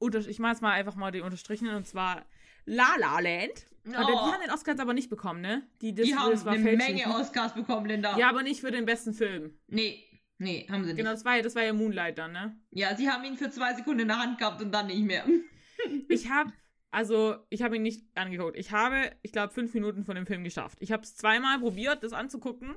ich mache jetzt mal einfach mal die unterstrichenen und zwar La La Land. Oh. Die haben den Oscar aber nicht bekommen, ne? Die, die haben das eine Menge Oscars bekommen, Linda. Ja, aber nicht für den besten Film. Nee, nee, haben sie nicht. Genau, das war, das war ja Moonlight dann, ne? Ja, sie haben ihn für zwei Sekunden in der Hand gehabt und dann nicht mehr. ich habe, also, ich habe ihn nicht angeguckt. Ich habe, ich glaube, fünf Minuten von dem Film geschafft. Ich habe es zweimal probiert, das anzugucken.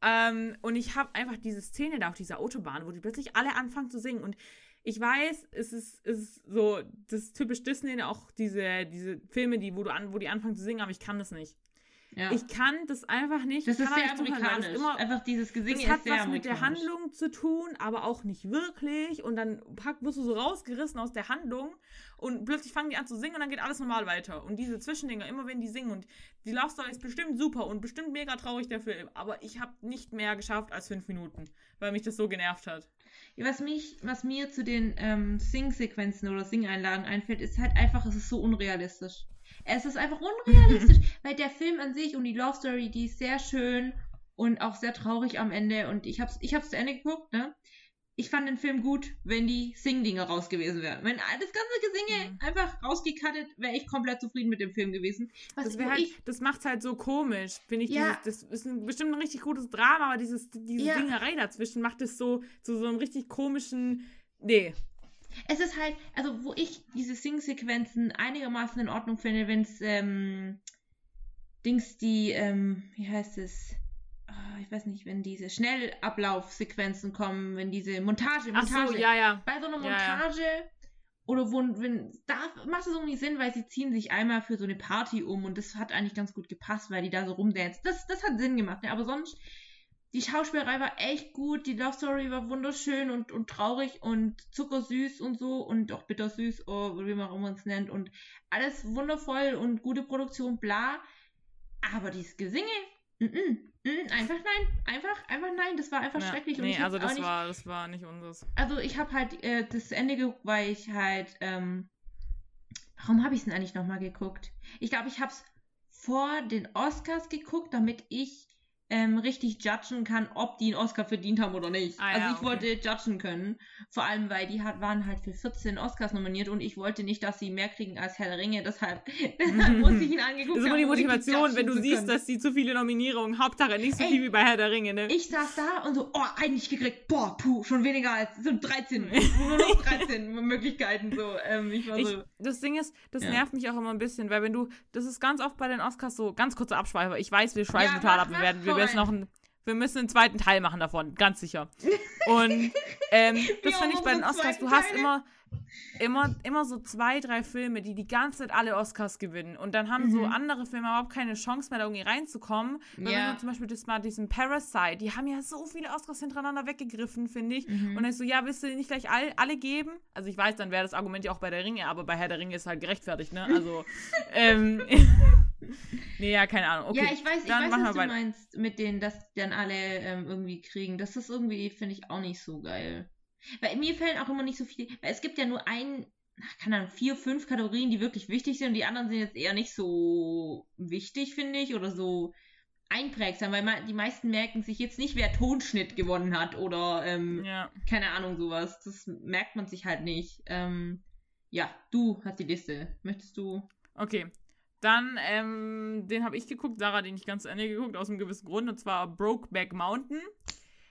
Ähm, und ich habe einfach diese Szene da auf dieser Autobahn, wo die plötzlich alle anfangen zu singen. Und ich weiß, es ist, es ist so, das ist typisch Disney, auch diese, diese Filme, die, wo, du an, wo die anfangen zu singen, aber ich kann das nicht. Ja. Ich kann das einfach nicht. Das ist sehr amerikanisch. Das immer, einfach dieses Gesinge das hat was mit der Handlung zu tun, aber auch nicht wirklich. Und dann pack, wirst du so rausgerissen aus der Handlung und plötzlich fangen die an zu singen und dann geht alles normal weiter. Und diese Zwischendinger, immer wenn die singen und die Love Story ist bestimmt super und bestimmt mega traurig der Film, aber ich habe nicht mehr geschafft als fünf Minuten, weil mich das so genervt hat. Was, mich, was mir zu den ähm, Sing-Sequenzen oder Sing-Einlagen einfällt, ist halt einfach, es ist so unrealistisch. Es ist einfach unrealistisch, weil der Film an sich und die Love Story, die ist sehr schön und auch sehr traurig am Ende. Und ich hab's, ich hab's zu Ende geguckt, ne? ich fand den Film gut, wenn die Sing-Dinger raus gewesen wären. Wenn das ganze Gesinge mhm. einfach rausgekattet, wäre ich komplett zufrieden mit dem Film gewesen. Was das, halt, das macht's halt so komisch, finde ich. Ja. Dieses, das ist ein, bestimmt ein richtig gutes Drama, aber dieses, diese ja. Dingerei dazwischen macht es so zu so einem richtig komischen. Nee. Es ist halt, also wo ich diese Sing-Sequenzen einigermaßen in Ordnung finde, wenn es ähm, Dings die, ähm, wie heißt es? Ah, ich weiß nicht, wenn diese Schnellablaufsequenzen kommen, wenn diese Montage, Montage. Ach so, ja, ja. Bei so einer Montage ja, ja. oder wo, wenn, da macht es irgendwie Sinn, weil sie ziehen sich einmal für so eine Party um und das hat eigentlich ganz gut gepasst, weil die da so rumdancen. Das, das hat Sinn gemacht, ne? aber sonst, die Schauspielerei war echt gut, die Love Story war wunderschön und, und traurig und zuckersüß und so und auch bittersüß, oh, wie man auch immer es nennt und alles wundervoll und gute Produktion, bla. Aber dieses Gesinge, mm, -mm Mm, einfach nein, einfach, einfach nein, das war einfach ja, schrecklich. Und nee, also das nicht, war, das war nicht unseres. Also ich habe halt äh, das Ende geguckt, weil ich halt, ähm, warum habe ich es denn eigentlich nochmal geguckt? Ich glaube, ich habe es vor den Oscars geguckt, damit ich ähm, richtig judgen kann, ob die einen Oscar verdient haben oder nicht. Ah, also ja, ich okay. wollte judgen können, vor allem weil die hat, waren halt für 14 Oscars nominiert und ich wollte nicht, dass sie mehr kriegen als Herr der Ringe, deshalb, deshalb muss ich ihn angeguckt Das ist immer die haben, Motivation, wenn du siehst, dass sie zu viele Nominierungen, Hauptsache nicht so Ey, viel wie bei Herr der Ringe, ne? Ich saß da und so, oh, eigentlich gekriegt, boah, puh, schon weniger als so 13, nur noch 13 Möglichkeiten, so, ähm, ich war Ich, so, das Ding ist, das Ja. nervt mich auch immer ein bisschen, weil wenn du, das ist ganz oft bei den Oscars so, ganz kurze Abschweife, ich weiß, wir schweifen Ja, total ab, wir werden, wir müssen rein. noch einen, wir müssen einen zweiten Teil machen davon, ganz sicher. Und ähm, das finde ich bei den Oscars, du hast immer, immer, immer so zwei, drei Filme, die die ganze Zeit alle Oscars gewinnen und dann haben so Mhm. andere Filme überhaupt keine Chance mehr, da irgendwie reinzukommen. Wenn du zum Beispiel das mal diesen Parasite, die haben ja so viele Oscars hintereinander weggegriffen, finde ich. Mhm. Und dann ist so, ja, willst du nicht gleich all, alle geben? Also ich weiß, dann wäre das Argument ja auch bei der Ringe, aber bei Herr der Ringe ist halt gerechtfertigt, ne? Also, ähm, nee, ja, keine Ahnung. Okay, ja, ich weiß, ich weiß, was du meinst mit denen, dass die dann alle ähm, irgendwie kriegen. Das ist irgendwie, finde ich, auch nicht so geil. Weil mir fällen auch immer nicht so viel, weil es gibt ja nur ein, keine Ahnung, vier, fünf Kategorien, die wirklich wichtig sind und die anderen sind jetzt eher nicht so wichtig, finde ich, oder so einprägsam, weil man, die meisten merken sich jetzt nicht, wer Tonschnitt gewonnen hat oder ähm, Ja. keine Ahnung, sowas. Das merkt man sich halt nicht. Ähm, ja, du hast die Liste. Möchtest du? Okay. Dann, ähm, den habe ich geguckt, Sarah den nicht ganz zu Ende geguckt, aus einem gewissen Grund, und zwar Brokeback Mountain.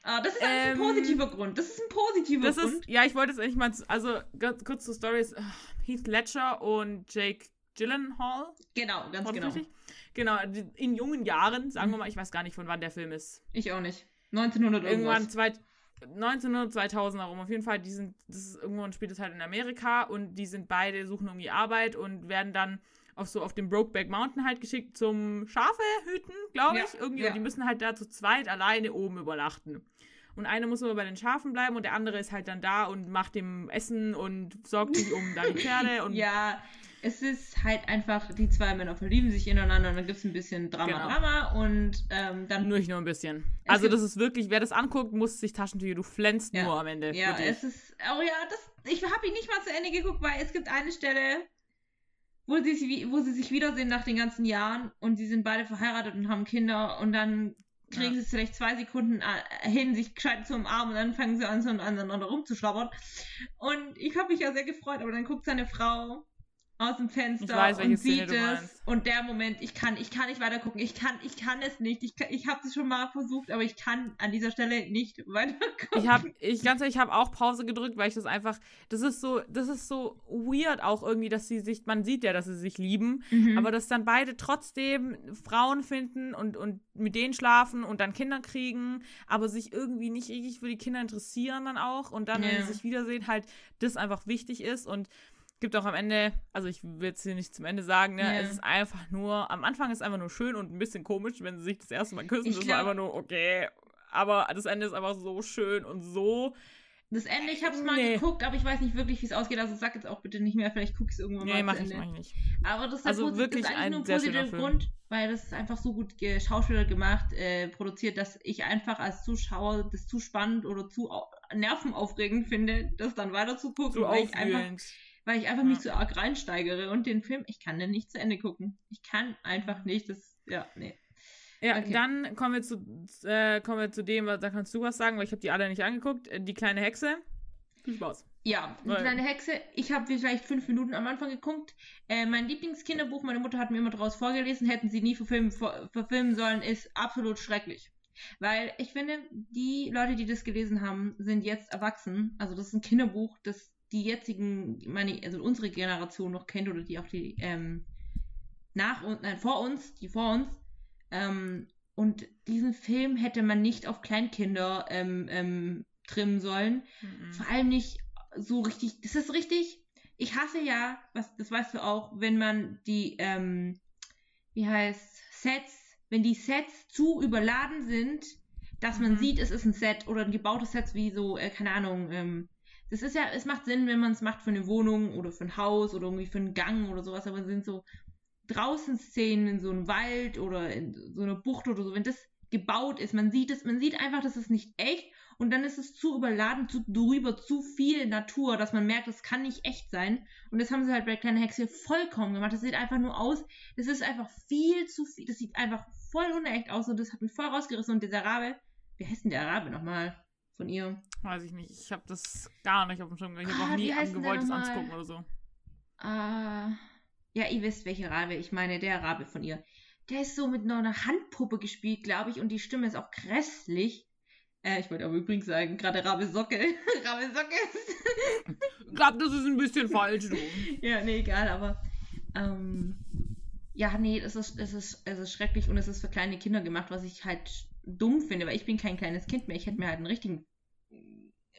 Ah, das ist ein Ähm, positiver Grund. Das ist ein positiver Das Grund. ist, ja, ich wollte es endlich mal, also kurz zur Story ist, äh, Heath Ledger und Jake Gyllenhaal, Genau, ganz das genau. richtig? Genau, in jungen Jahren, sagen wir mal, ich weiß gar nicht, von wann der Film ist. Ich auch nicht. 1900 Irgendwann zwei, 1900, 2000 herum. Auf jeden Fall, die sind, das ist irgendwann spielt es halt in Amerika und die sind beide, suchen irgendwie Arbeit und werden dann auf so auf dem Brokeback Mountain halt geschickt zum Schafe hüten, glaube Ja, ich. Irgendwie. ja. Und die müssen halt da zu zweit alleine oben übernachten. Und einer muss aber bei den Schafen bleiben und der andere ist halt dann da und macht dem Essen und sorgt sich um da die Pferde und Ja, es ist halt einfach, die zwei Männer verlieben sich ineinander und dann gibt es ein bisschen Drama, Genau. Drama und ähm, dann. nur nicht nur ein bisschen. Also das ist wirklich, wer das anguckt, muss sich Taschentücher, du flänzt Ja. nur am Ende. Ja, es ist. Oh ja, das. Ich habe ihn nicht mal zu Ende geguckt, weil es gibt eine Stelle, wo sie, sich- wo sie sich wiedersehen nach den ganzen Jahren und sie sind beide verheiratet und haben Kinder und dann kriegen Ja. sie es vielleicht zwei Sekunden äh, hin, sich gescheit zu umarmen und dann fangen sie an, so aneinander rumzuschlabbern. Und ich habe mich ja sehr gefreut, aber dann guckt seine Frau aus dem Fenster weiß, und Szene sieht du es und der Moment, ich kann, ich kann nicht weiter gucken, ich kann, ich kann es nicht, ich, kann- ich habe es schon mal versucht, aber ich kann an dieser Stelle nicht weiter gucken. Ich habe, ich ganz ehrlich, ich habe auch Pause gedrückt, weil ich das einfach, das ist so, das ist so weird auch irgendwie, dass sie sich, man sieht ja, dass sie sich lieben, Mhm. aber dass dann beide trotzdem Frauen finden und, und mit denen schlafen und dann Kinder kriegen, aber sich irgendwie nicht richtig für die Kinder interessieren dann auch und dann, wenn Ja. sie sich wiedersehen, halt das einfach wichtig ist und gibt auch am Ende, also ich will es hier nicht zum Ende sagen, ne, Ja. es ist einfach nur, am Anfang ist es einfach nur schön und ein bisschen komisch, wenn sie sich das erste Mal küssen, Ich das glaub- war einfach nur okay, aber das Ende ist einfach so schön und so Das Ende, ich habe es mal Nee. geguckt, aber ich weiß nicht wirklich, wie es ausgeht. Also sag jetzt auch bitte nicht mehr, vielleicht gucke ich es irgendwann Nee, mal mach zu ich, mach ich nicht. Aber das ist, Also posi- wirklich ist eigentlich nur ein positiver. Grund, weil das ist einfach so gut geschauspielert gemacht, äh, produziert, dass ich einfach als Zuschauer das zu spannend oder zu au nervenaufregend finde, das dann weiter zu gucken, So weil ich einfach. Weil ich einfach Ja. mich so arg reinsteigere und den Film, ich kann den nicht zu Ende gucken. Ich kann einfach nicht, das, ja, nee. Ja, Okay. dann kommen wir zu, äh, kommen wir zu dem, was- da kannst du was sagen, weil ich habe die alle nicht angeguckt. Äh, Die kleine Hexe. Viel Spaß. Ja, die kleine Hexe. Ich habe vielleicht fünf Minuten am Anfang geguckt. Äh, mein Lieblingskinderbuch, meine Mutter hat mir immer daraus vorgelesen, hätten sie nie verfilmen, ver, verfilmen sollen, ist absolut schrecklich. Weil ich finde, die Leute, die das gelesen haben, sind jetzt erwachsen. Also das ist ein Kinderbuch, das die jetzigen, meine, also unsere Generation noch kennt oder die auch die ähm, nach und nein, vor uns, die vor uns. Ähm, und diesen Film hätte man nicht auf Kleinkinder ähm, ähm, trimmen sollen. Mhm. Vor allem nicht so richtig. Das ist richtig. Ich hasse ja, was, das weißt du auch, wenn man die, ähm, wie heißt, Sets, wenn die Sets zu überladen sind, dass man Mhm. sieht, es ist ein Set oder ein gebautes Set wie so, äh, keine Ahnung, ähm, das ist ja, es macht Sinn, wenn man es macht für eine Wohnung oder für ein Haus oder irgendwie für einen Gang oder sowas, aber es sind so draußen Szenen in so einem Wald oder in so einer Bucht oder so, wenn das gebaut ist, man sieht es, man sieht einfach, das ist nicht echt und dann ist es zu überladen, zu drüber, zu viel Natur, dass man merkt, das kann nicht echt sein. Und das haben sie halt bei Kleine Hexe vollkommen gemacht. Das sieht einfach nur aus, das ist einfach viel zu viel, das sieht einfach voll hundeecht aus und das hat mich voll rausgerissen. Und dieser Rabe, wie heißt denn der Arabe nochmal von ihr? Weiß ich nicht. Ich habe das gar nicht auf dem Schirm. Ich habe ah, auch nie gewollt, das anzugucken oder so. Ah, ja, ihr wisst, welche Rabe. Ich meine, der Rabe von ihr. Der ist so mit einer Handpuppe gespielt, glaube ich, und die Stimme ist auch grässlich. Äh, ich wollte aber übrigens sagen, gerade Rabe Socke. Rabe Socke ist. ich glaube, das ist ein bisschen falsch, du. ja, nee, egal, aber. Ähm, ja, nee, es ist, es, ist, es ist schrecklich und es ist für kleine Kinder gemacht, was ich halt dumm finde, weil ich bin kein kleines Kind mehr. Ich hätte mir halt einen richtigen,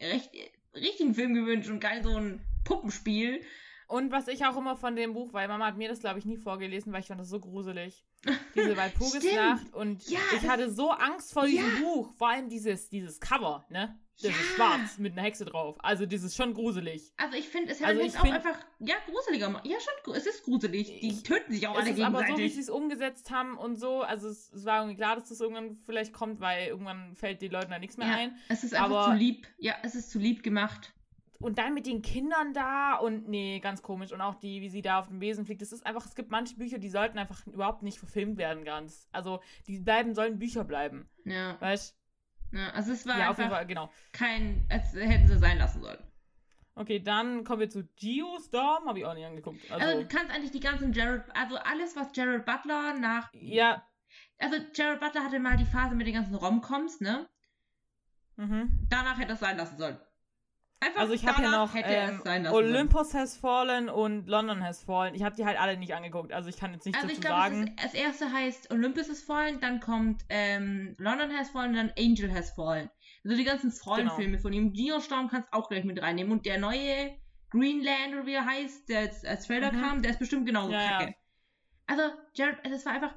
recht, richtigen Film gewünscht und kein so ein Puppenspiel. Und was ich auch immer von dem Buch, weil Mama hat mir das, glaube ich, nie vorgelesen, weil ich fand das so gruselig. Diese Walpurgisnacht. Und ja, ich hatte so Angst vor diesem ja. Buch. Vor allem dieses, dieses Cover, ne? Das ja. ist schwarz mit einer Hexe drauf. Also das ist schon gruselig. Also ich finde, es hätte also auch find, einfach, ja, gruseliger. Ja, schon, es ist gruselig. Die ich, töten sich auch alle gegenseitig. aber so, wie sie es umgesetzt haben und so, also es, es, war irgendwie klar, dass das irgendwann vielleicht kommt, weil irgendwann fällt den Leuten da nichts mehr ja, ein. Es ist einfach aber, zu lieb. Ja, es ist zu lieb gemacht. Und dann mit den Kindern da und nee, ganz komisch. Und auch die, wie sie da auf dem Besen fliegt. Das ist einfach, es gibt manche Bücher, die sollten einfach überhaupt nicht verfilmt werden, ganz. Also, die bleiben, sollen Bücher bleiben. Ja. Weißt ja, also es war ja, einfach Fall, genau. kein, als hätten sie sein lassen sollen. Okay, dann kommen wir zu Geostorm, habe ich auch nicht angeguckt. Also, also, du kannst eigentlich die ganzen Jared, also alles, was Jared Butler nach. Ja. Also Jared Butler hatte mal die Phase mit den ganzen Romcoms, ne? Mhm. Danach hätte es sein lassen sollen. Einfach also ich habe hier noch ähm, Olympus Has Fallen und London Has Fallen. Ich habe die halt alle nicht angeguckt, also ich kann jetzt nicht also dazu glaub, sagen. Also das erste heißt Olympus Has Fallen, dann kommt ähm, London Has Fallen, dann Angel Has Fallen. Also die ganzen Fallen-Filme genau. von ihm. Geostorm kannst auch gleich mit reinnehmen. Und der neue Greenland oder wie er heißt, der jetzt als Trailer mhm. kam, der ist bestimmt genauso ja, kacke. Ja. Also Jared, das war einfach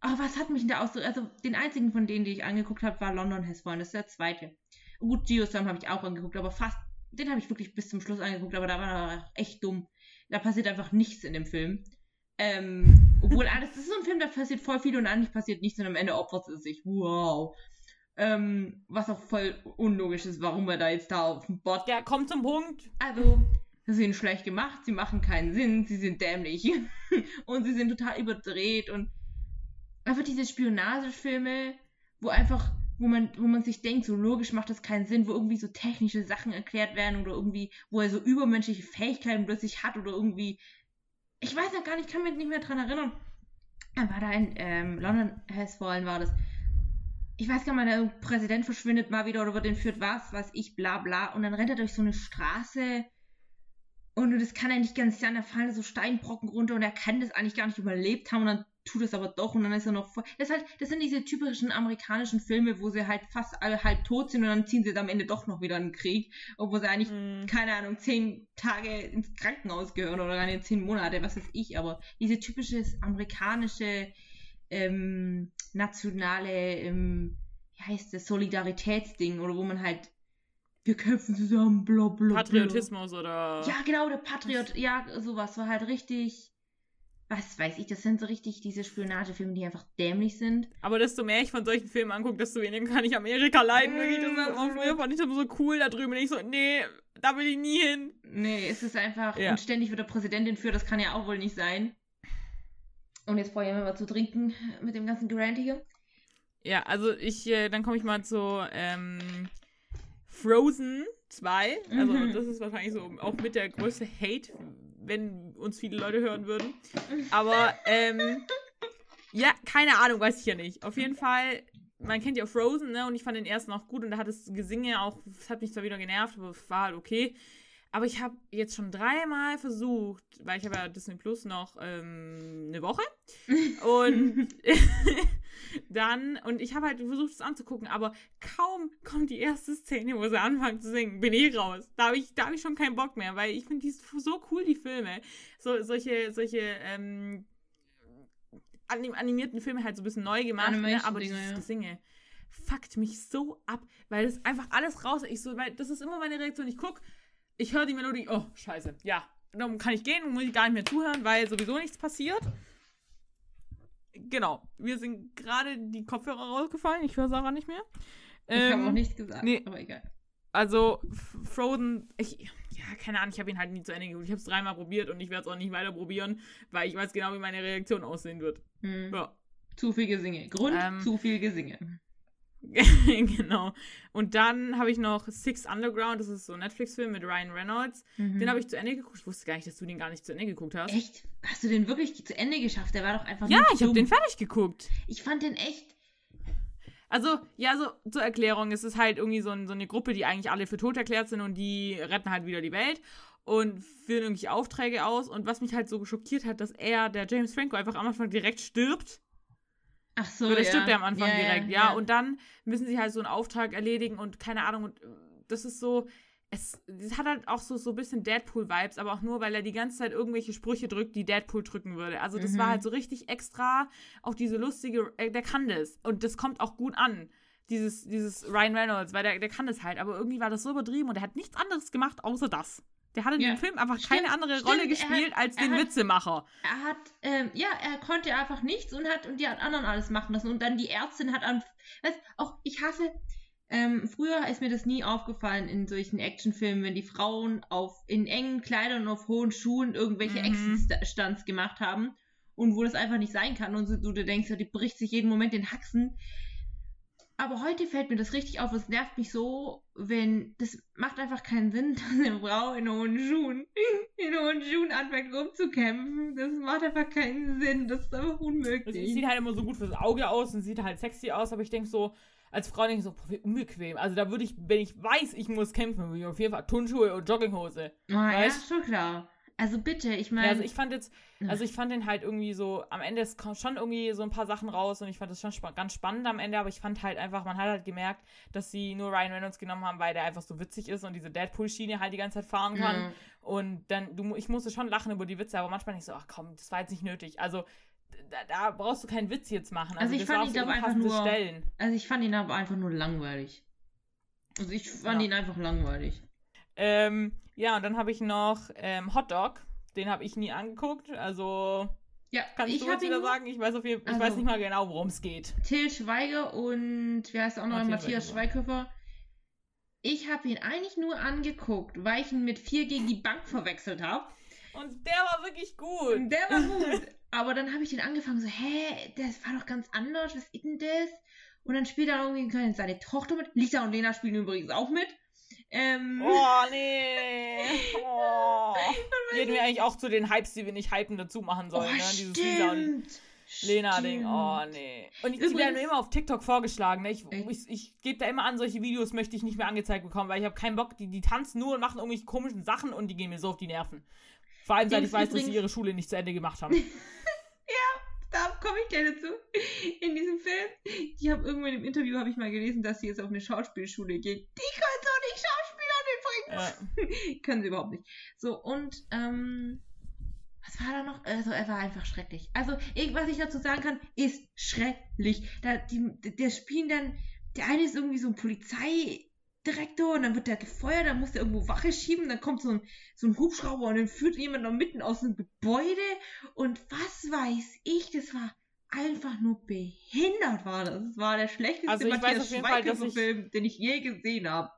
Oh, was hat mich denn da ausgedrückt? Also, den einzigen von denen, die ich angeguckt habe, war London Has Fallen. Das ist der zweite. Gut, Geostorm habe ich auch angeguckt, aber fast, den habe ich wirklich bis zum Schluss angeguckt, aber da war er echt dumm. Da passiert einfach nichts in dem Film. Ähm, obwohl alles, das ist so ein Film, da passiert voll viel und eigentlich passiert nichts und am Ende opfert es sich. Wow. Ähm, was auch voll unlogisch ist, warum er da jetzt da auf dem Bot. Ja, kommt zum Punkt. Also, sie sind schlecht gemacht, sie machen keinen Sinn, sie sind dämlich und sie sind total überdreht und einfach diese Spionagefilme, wo einfach wo man, wo man sich denkt, so logisch macht das keinen Sinn, wo irgendwie so technische Sachen erklärt werden oder irgendwie, wo er so übermenschliche Fähigkeiten plötzlich hat oder irgendwie, ich weiß noch gar nicht, ich kann mich nicht mehr dran erinnern. Er war da in ähm, London Has Fallen war das. Ich weiß gar nicht, der Präsident verschwindet mal wieder oder wird entführt, was, was ich, bla bla. Und dann rennt er durch so eine Straße und das kann er nicht ganz sein, da fallen so Steinbrocken runter und er kann das eigentlich gar nicht überlebt haben und dann tut es aber doch und dann ist er noch voll. Das, halt, das sind diese typischen amerikanischen Filme, wo sie halt fast alle halb tot sind und dann ziehen sie am Ende doch noch wieder in den Krieg, obwohl sie eigentlich, mm. keine Ahnung, zehn Tage ins Krankenhaus gehören oder eine zehn Monate, was weiß ich, aber diese typische amerikanische ähm, nationale, ähm, wie heißt das, Solidaritätsding oder wo man halt wir kämpfen zusammen, bla bla. Patriotismus oder. Ja, genau, der Patriot, ja, sowas war halt richtig was weiß ich, das sind so richtig diese Spionagefilme, die einfach dämlich sind. Aber desto mehr ich von solchen Filmen angucke, desto weniger kann ich Amerika leiden. Mm. Das auch früher fand ich das so cool da drüben. Und ich so, nee, da will ich nie hin. Nee, es ist einfach, ja. und ständig wird der Präsidentin für, das kann ja auch wohl nicht sein. Und jetzt vorher mal zu trinken mit dem ganzen Grant hier. Ja, also ich, äh, dann komme ich mal zu ähm, Frozen 2. Also mhm. das ist wahrscheinlich so auch mit der größte Hate wenn uns viele Leute hören würden. Aber, ähm, ja, keine Ahnung, weiß ich ja nicht. Auf jeden Fall, man kennt ja Frozen, ne? Und ich fand den ersten auch gut und da hat das Gesinge auch, das hat mich zwar wieder genervt, aber es war halt okay. Aber ich habe jetzt schon dreimal versucht, weil ich habe ja Disney Plus noch ähm, eine Woche. Und dann, und ich habe halt versucht, es anzugucken, aber kaum kommt die erste Szene, wo sie anfangen zu singen, bin ich raus. Da habe ich, hab ich schon keinen Bock mehr, weil ich finde die so cool, die Filme. So, solche, solche, ähm, animierten Filme halt so ein bisschen neu gemacht, ne? aber dieses ja. Gesinge fuckt mich so ab, weil das einfach alles raus ist. Ich so, weil das ist immer meine Reaktion. Ich gucke, ich höre die Melodie, oh, scheiße, ja. Dann kann ich gehen und muss ich gar nicht mehr zuhören, weil sowieso nichts passiert genau, wir sind gerade die Kopfhörer rausgefallen. Ich höre Sarah nicht mehr. Ich ähm, habe auch nichts gesagt, nee. aber egal. Also, Frozen, ich, ja, keine Ahnung, ich habe ihn halt nie zu Ende geguckt. Ich habe es dreimal probiert und ich werde es auch nicht weiter probieren, weil ich weiß genau, wie meine Reaktion aussehen wird. Hm. Ja. zu viel Gesinge. Grund, ähm, zu viel Gesinge. genau. Und dann habe ich noch Six Underground, das ist so ein Netflix-Film mit Ryan Reynolds. Mhm. Den habe ich zu Ende geguckt. Ich wusste gar nicht, dass du den gar nicht zu Ende geguckt hast. Echt? Hast du den wirklich zu Ende geschafft? Der war doch einfach Ja, ich habe den fertig geguckt. Ich fand den echt. Also, ja, so zur Erklärung, es ist halt irgendwie so, ein, so eine Gruppe, die eigentlich alle für tot erklärt sind und die retten halt wieder die Welt und führen irgendwelche Aufträge aus. Und was mich halt so schockiert hat, dass er, der James Franco, einfach am Anfang direkt stirbt. Ach so. Oder ja. stirbt er am Anfang ja, direkt, ja, ja, Und dann müssen sie halt so einen Auftrag erledigen und keine Ahnung. Und das ist so. Es, es hat halt auch so, so ein bisschen Deadpool-Vibes, aber auch nur, weil er die ganze Zeit irgendwelche Sprüche drückt, die Deadpool drücken würde. Also, das mhm. war halt so richtig extra auf diese lustige. Äh, der kann das. Und das kommt auch gut an dieses, dieses Ryan Reynolds, weil der, der kann das halt. Aber irgendwie war das so übertrieben und er hat nichts anderes gemacht, außer das. Der hat in ja. dem Film einfach stimmt, keine andere stimmt, Rolle gespielt hat, als den hat, Witzemacher. Er hat, ähm, ja, er konnte einfach nichts und hat und die anderen alles machen lassen. Und dann die Ärztin hat an. Weißt, auch ich hasse. Ähm, früher ist mir das nie aufgefallen in solchen Actionfilmen, wenn die Frauen auf in engen Kleidern und auf hohen Schuhen irgendwelche mhm. Exit-Stunts gemacht haben und wo das einfach nicht sein kann und so, du, du denkst, die bricht sich jeden Moment den Haxen. Aber heute fällt mir das richtig auf. Es nervt mich so, wenn. Das macht einfach keinen Sinn, dass eine Frau in hohen Schuhen, in hohen Schuhen anfängt rumzukämpfen. Das macht einfach keinen Sinn. Das ist einfach unmöglich. Es sieht halt immer so gut fürs Auge aus und sieht halt sexy aus, aber ich denke so, als Frau denke ich so, boah, wie unbequem. Also da würde ich, wenn ich weiß, ich muss kämpfen, würde ich auf jeden Fall Turnschuhe und Jogginghose. Oh, ja, schon klar. Also bitte, ich meine. Ja, also ich fand jetzt, also ich fand den halt irgendwie so, am Ende es kommt schon irgendwie so ein paar Sachen raus und ich fand das schon spa ganz spannend am Ende, aber ich fand halt einfach, man hat halt gemerkt, dass sie nur Ryan Reynolds genommen haben, weil der einfach so witzig ist und diese Deadpool-Schiene halt die ganze Zeit fahren kann. Mhm. Und dann, du, ich musste schon lachen über die Witze, aber manchmal nicht so, ach komm, das war jetzt nicht nötig. Also da, da brauchst du keinen Witz jetzt machen. Also, also ich fand ihn aber einfach nur, Stellen. Also ich fand ihn aber einfach nur langweilig. Also ich fand ja. ihn einfach langweilig. Ähm, ja, und dann habe ich noch ähm, Hot Dog. Den habe ich nie angeguckt. Also ja, kannst ich du jetzt wieder sagen? Ich weiß auf jeden, ich also, weiß nicht mal genau, worum es geht. Till Schweiger und wie heißt auch noch? Matthias, Matthias Schweighöfer. Ich habe ihn eigentlich nur angeguckt, weil ich ihn mit 4 gegen die Bank verwechselt habe. Und der war wirklich gut. Und der war gut. Aber dann habe ich den angefangen, so, hä, das war doch ganz anders, was ist denn das? Und dann spielt er irgendwie seine Tochter mit. Lisa und Lena spielen übrigens auch mit. Ähm, oh, nee. Oh. Gehen wir eigentlich auch zu den Hypes, die wir nicht hypen, dazu machen sollen, oh, ne? Dieses Lisa und Lena-Ding. Oh, nee. Und die werden mir immer auf TikTok vorgeschlagen. Ne? Ich, ich, ich gebe da immer an, solche Videos möchte ich nicht mehr angezeigt bekommen, weil ich habe keinen Bock. Die, die tanzen nur und machen irgendwelche komischen Sachen und die gehen mir so auf die Nerven. Vor allem, seit ich weiß, dass sie ihre Schule nicht zu Ende gemacht haben. da komme ich gleich dazu. In diesem Film, ich habe irgendwann im Interview habe ich mal gelesen, dass sie jetzt auf eine Schauspielschule geht. Die können so nicht Schauspielern übrigens. Ja. können sie überhaupt nicht. So, und, ähm, was war da noch? Also, er war einfach schrecklich. Also, was ich dazu sagen kann, ist schrecklich. Da, die, der spielen dann, der eine ist irgendwie so ein Polizei, Direktor und dann wird der gefeuert, dann muss der irgendwo Wache schieben, dann kommt so ein, so ein Hubschrauber und dann führt jemand noch mitten aus dem Gebäude und was weiß ich, das war einfach nur behindert war das. Das war der schlechteste also Matthias Schweighöfer-Film, den ich je gesehen habe.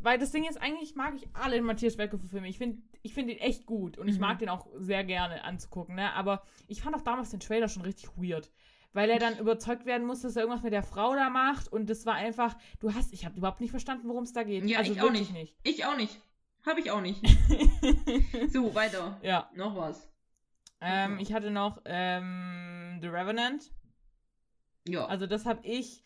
Weil das Ding ist, eigentlich mag ich alle Matthias Schweighöfer-Filme. Ich finde ich find ihn echt gut und mhm. ich mag den auch sehr gerne anzugucken, ne? Aber ich fand auch damals den Trailer schon richtig weird weil er dann überzeugt werden muss, dass er irgendwas mit der Frau da macht und das war einfach, du hast, ich habe überhaupt nicht verstanden, worum es da geht. Ja, also ich auch nicht. nicht. Ich auch nicht. Habe ich auch nicht. so, weiter. Ja. Noch was. Ähm, ich hatte noch ähm, The Revenant. Ja. Also das habe ich,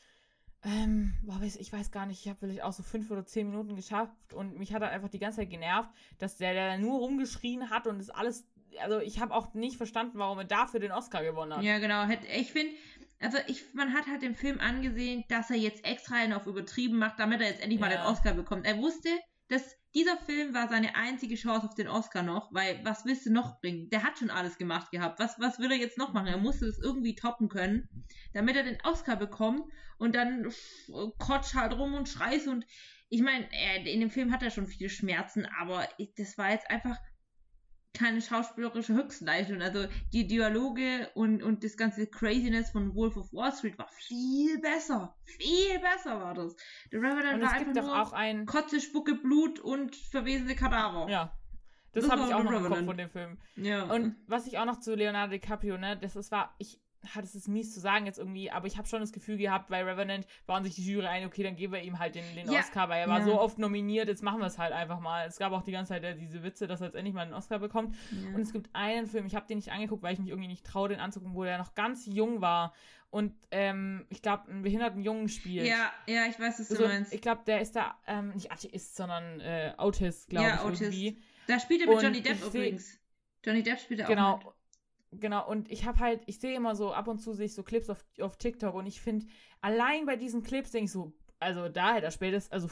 ähm, boah, ich weiß gar nicht, ich habe vielleicht auch so fünf oder zehn Minuten geschafft und mich hat er einfach die ganze Zeit genervt, dass der, der nur rumgeschrien hat und das alles also ich habe auch nicht verstanden, warum er dafür den Oscar gewonnen hat. Ja, genau. Ich finde, also ich, man hat halt dem Film angesehen, dass er jetzt extra einen auf übertrieben macht, damit er jetzt endlich ja. mal den Oscar bekommt. Er wusste, dass dieser Film war seine einzige Chance auf den Oscar noch, weil was willst du noch bringen? Der hat schon alles gemacht gehabt. Was, was will er jetzt noch machen? Er musste das irgendwie toppen können, damit er den Oscar bekommt und dann kotsch halt rum und schreist und ich meine, in dem Film hat er schon viele Schmerzen, aber das war jetzt einfach keine schauspielerische Höchstleistung. Also die Dialoge und, und das ganze Craziness von Wolf of Wall Street war viel besser. Viel besser war das. The Revenant war einfach nur auch ein... Kotze, Spucke, Blut und verwesende Kadaver. Ja. Das, das habe ich auch noch im Kopf von dem Film. Ja. Und was ich auch noch zu Leonardo DiCaprio, ne, das ist, war, ich hat es ist mies zu sagen jetzt irgendwie, aber ich habe schon das Gefühl gehabt, bei Revenant waren sich die Jury ein, okay, dann geben wir ihm halt den, den ja. Oscar, weil er war ja. so oft nominiert, jetzt machen wir es halt einfach mal. Es gab auch die ganze Zeit ja, diese Witze, dass er jetzt endlich mal einen Oscar bekommt. Ja. Und es gibt einen Film, ich habe den nicht angeguckt, weil ich mich irgendwie nicht traue, den anzugucken, wo der noch ganz jung war und ähm, ich glaube, einen behinderten Jungen spielt. Ja, ja, ich weiß, was du also, meinst. Ich glaube, der ist da ähm, nicht Atheist, sondern äh, Autist, glaube ja, ich. Autist. Irgendwie. Da spielt er mit und Johnny Depp übrigens. Johnny Depp spielt er auch. Genau. Genau, und ich habe halt, ich sehe immer so, ab und zu sehe ich so Clips auf, auf TikTok und ich finde, allein bei diesen Clips denke ich so, also da hätte er spätestens, also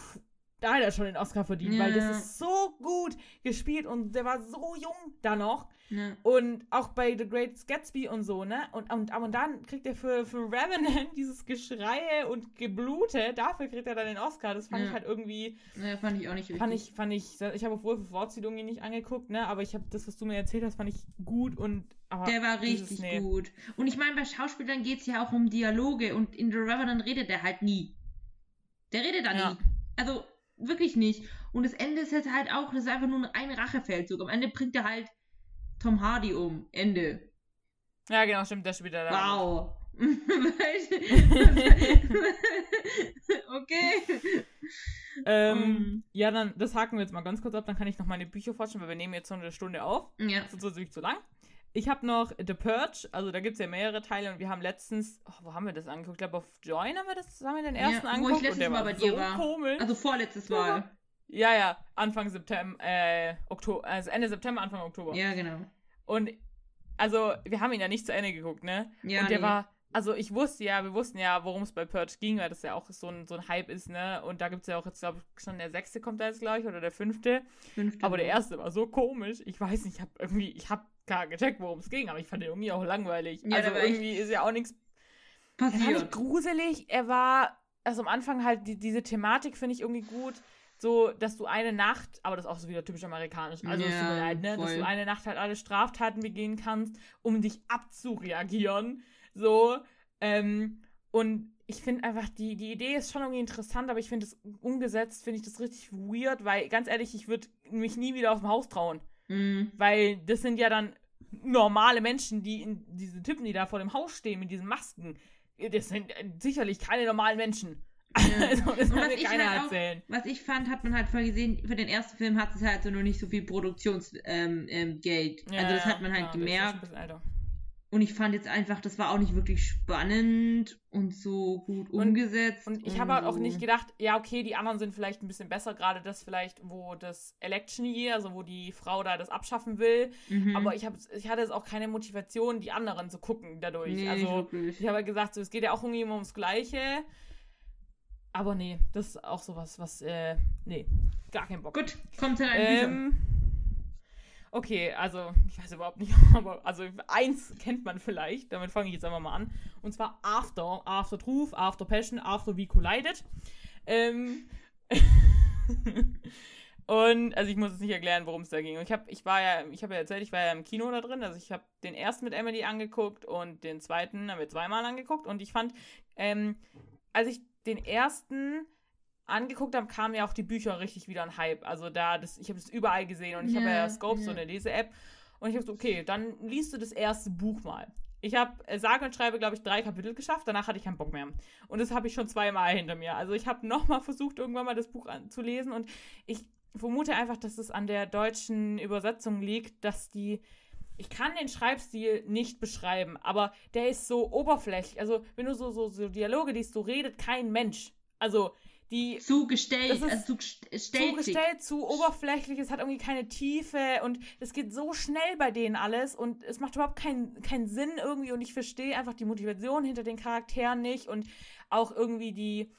da hat er schon den Oscar verdient, ja. weil das ist so gut gespielt und der war so jung da noch. Ja. Und auch bei The Great Gatsby und so, ne? Und, und, und dann kriegt er für, für Revenant dieses Geschreie und Geblute, dafür kriegt er dann den Oscar. Das fand ja. ich halt irgendwie. Ja, fand ich auch nicht fand Ich, fand ich, ich habe Wolf of Wall Street nicht angeguckt, ne? Aber ich habe das, was du mir erzählt hast, fand ich gut und. der war richtig dieses, nee. gut. Und ich meine, bei Schauspielern geht es ja auch um Dialoge und in The Revenant redet er halt nie. Der redet da nie. Also, wirklich nicht. Und das Ende ist jetzt halt auch, das ist einfach nur ein Rachefeldzug. Am Ende bringt er halt Tom Hardy um. Ende. Ja, genau, stimmt, der spielt da. Wow. okay. Ähm, um. Ja, dann, das haken wir jetzt mal ganz kurz ab, dann kann ich noch meine Bücher forschen, weil wir nehmen jetzt so eine Stunde auf. Ja. Das ist natürlich zu lang. Ich habe noch The Purge, also da gibt es ja mehrere Teile und wir haben letztens, oh, wo haben wir das angeguckt? Ich glaube, auf Join haben wir das, haben wir den ersten ja, angeguckt. Wo ich letztes Mal bei dir so war. Komisch. Also vorletztes Mal. Ja, ja, Anfang September, äh, Oktober, also Ende September, Anfang Oktober. Ja, genau. Und, also, wir haben ihn ja nicht zu Ende geguckt, ne? Ja. Und der nee. war, also ich wusste ja, wir wussten ja, worum es bei Purge ging, weil das ja auch so ein, so ein Hype ist, ne? Und da gibt es ja auch jetzt, glaube ich, schon der sechste kommt da jetzt gleich oder der fünfte. fünfte. Aber der erste war so komisch. Ich weiß nicht, ich habe irgendwie, ich habe gar gecheckt, worum es ging, aber ich fand den irgendwie auch langweilig. Ja, also irgendwie ist ja auch nichts passiert. Er war nicht gruselig, er war, also am Anfang halt die, diese Thematik finde ich irgendwie gut so, dass du eine Nacht, aber das ist auch so wieder typisch amerikanisch, also tut mir leid, ne, dass du eine Nacht halt alle Straftaten begehen kannst, um dich abzureagieren, so, ähm, und ich finde einfach, die, die Idee ist schon irgendwie interessant, aber ich finde es umgesetzt, finde ich das richtig weird, weil ganz ehrlich, ich würde mich nie wieder aus dem Haus trauen. Mhm. Weil das sind ja dann normale Menschen, die in diese Typen, die da vor dem Haus stehen mit diesen Masken, das sind sicherlich keine normalen Menschen. Ja. also, das kann mir keiner halt erzählen. Auch, was ich fand, hat man halt voll gesehen, für den ersten Film hat es halt so nur nicht so viel Produktionsgeld. Ähm, ähm, ja, also das hat man halt ja, gemerkt. Und ich fand jetzt einfach, das war auch nicht wirklich spannend und so gut umgesetzt. Und, und ich habe halt auch nicht gedacht, ja, okay, die anderen sind vielleicht ein bisschen besser, gerade das vielleicht, wo das Election Year, also wo die Frau da das abschaffen will. Mhm. Aber ich, hab, ich hatte jetzt auch keine Motivation, die anderen zu gucken dadurch. Nee, also ich habe halt gesagt, so, es geht ja auch irgendwie immer ums Gleiche. Aber nee, das ist auch sowas, was, äh, nee, gar kein Bock. Gut, kommt in ein ähm, Okay, also ich weiß überhaupt nicht, aber also eins kennt man vielleicht, damit fange ich jetzt einfach mal an. Und zwar After, After Truth, After Passion, After We Collided. Ähm und also ich muss jetzt nicht erklären, worum es da ging. Und ich habe, ich war ja, ich habe ja erzählt, ich war ja im Kino da drin. Also ich habe den ersten mit Emily angeguckt und den zweiten haben wir zweimal angeguckt. Und ich fand, ähm, als ich den ersten angeguckt habe, kamen ja auch die Bücher richtig wieder ein Hype. Also da, das, ich habe das überall gesehen und ich yeah, habe ja Scope, yeah. so eine Lese-App. Und ich habe so, okay, dann liest du das erste Buch mal. Ich habe äh, sage und schreibe, glaube ich, drei Kapitel geschafft. Danach hatte ich keinen Bock mehr. Und das habe ich schon zweimal hinter mir. Also ich habe nochmal versucht, irgendwann mal das Buch zu lesen. Und ich vermute einfach, dass es an der deutschen Übersetzung liegt, dass die ich kann den Schreibstil nicht beschreiben, aber der ist so oberflächlich. Also, wenn du so, so, so Dialoge liest, so redet kein Mensch. Also, die zugestellt, also zugestellt, zu oberflächlich, es hat irgendwie keine Tiefe und es geht so schnell bei denen alles und es macht überhaupt keinen keinen Sinn irgendwie und ich verstehe einfach die Motivation hinter den Charakteren nicht und auch irgendwie die,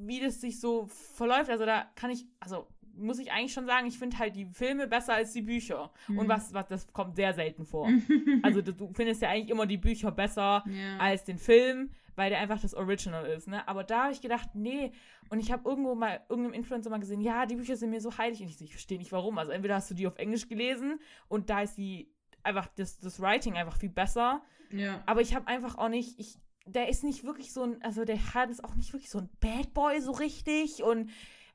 wie das sich so verläuft. Also da kann ich, also muss ich eigentlich schon sagen, ich finde halt die Filme besser als die Bücher. Mhm. Und was, was, das kommt sehr selten vor. also du findest ja eigentlich immer die Bücher besser ja. als den Film, weil der einfach das Original ist, ne? Aber da habe ich gedacht, nee. Und ich habe irgendwo mal irgendeinem Influencer mal gesehen, ja, die Bücher sind mir so heilig. Und ich, ich verstehe nicht warum. Also entweder hast du die auf Englisch gelesen und da ist die einfach das, das Writing einfach viel besser. Ja. Aber ich habe einfach auch nicht, ich, der ist nicht wirklich so ein, also der hat ist auch nicht wirklich so ein Bad Boy so richtig und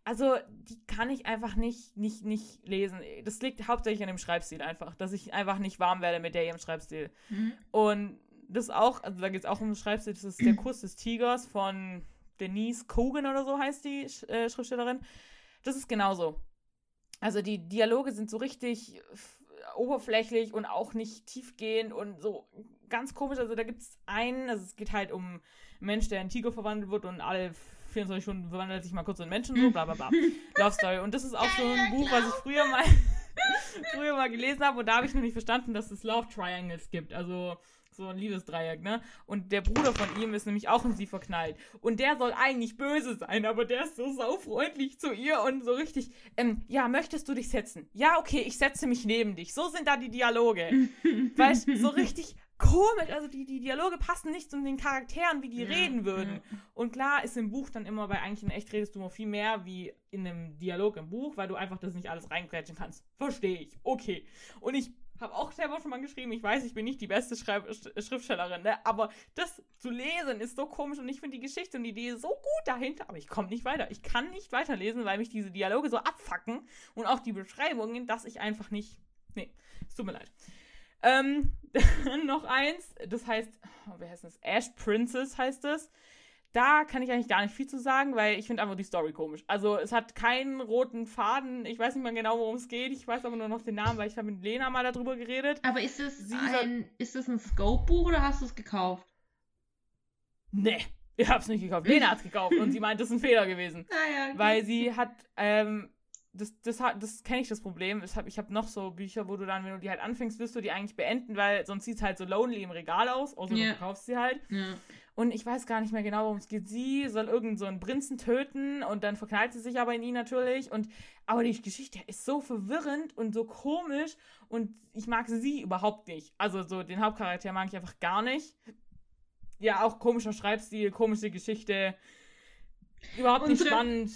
also die kann ich einfach nicht, nicht, nicht lesen. Das liegt hauptsächlich an dem Schreibstil einfach, dass ich einfach nicht warm werde mit der ihrem Schreibstil. Mhm. Und das auch, also da geht es auch um, schreibst du, das ist der Kuss des Tigers von Denise Kogan oder so heißt die äh, Schriftstellerin. Das ist genauso. Also die Dialoge sind so richtig oberflächlich und auch nicht tiefgehend und so ganz komisch. Also da gibt es einen, also es geht halt um einen Mensch, der in Tiger verwandelt wird und alle 24 Stunden verwandelt sich mal kurz in Menschen, so bla bla bla. Love Story. Und das ist auch so ein Buch, was ich früher mal, früher mal gelesen habe und da habe ich noch nicht verstanden, dass es Love Triangles gibt. Also so ein Liebesdreieck, ne? Und der Bruder von ihm ist nämlich auch in sie verknallt. Und der soll eigentlich böse sein, aber der ist so saufreundlich zu ihr und so richtig, ähm, ja, möchtest du dich setzen? Ja, okay, ich setze mich neben dich. So sind da die Dialoge. weißt so richtig komisch. Also die, die Dialoge passen nicht zu den Charakteren, wie die ja, reden würden. Ja. Und klar ist im Buch dann immer, bei eigentlich in echt redest du noch viel mehr wie in einem Dialog im Buch, weil du einfach das nicht alles reingrätschen kannst. Verstehe ich. Okay. Und ich habe auch selber schon mal geschrieben, ich weiß, ich bin nicht die beste Schreib Schriftstellerin, ne? aber das zu lesen ist so komisch und ich finde die Geschichte und die Idee so gut dahinter, aber ich komme nicht weiter. Ich kann nicht weiterlesen, weil mich diese Dialoge so abfacken und auch die Beschreibungen, dass ich einfach nicht. Nee, es tut mir leid. Ähm, noch eins, das heißt, oh, wie heißt das? Ash Princess heißt es da kann ich eigentlich gar nicht viel zu sagen, weil ich finde einfach die Story komisch. Also es hat keinen roten Faden. Ich weiß nicht mal genau, worum es geht. Ich weiß aber nur noch den Namen, weil ich habe mit Lena mal darüber geredet. Aber ist es ein, ist das ein Scope-Buch oder hast du es gekauft? Nee, ich habe es nicht gekauft. Lena hat es gekauft und sie meint, das ist ein Fehler gewesen. Ah, ja, okay. Weil sie hat, ähm, das, das, das kenne ich das Problem. Ich habe noch so Bücher, wo du dann, wenn du die halt anfängst, wirst du die eigentlich beenden, weil sonst sieht es halt so lonely im Regal aus, außer yeah. du kaufst sie halt. Ja. Und ich weiß gar nicht mehr genau, worum es geht. Sie soll irgendeinen so einen Prinzen töten und dann verknallt sie sich aber in ihn natürlich. Und aber die Geschichte ist so verwirrend und so komisch und ich mag sie überhaupt nicht. Also so den Hauptcharakter mag ich einfach gar nicht. Ja, auch komischer Schreibstil, komische Geschichte. Überhaupt nicht spannend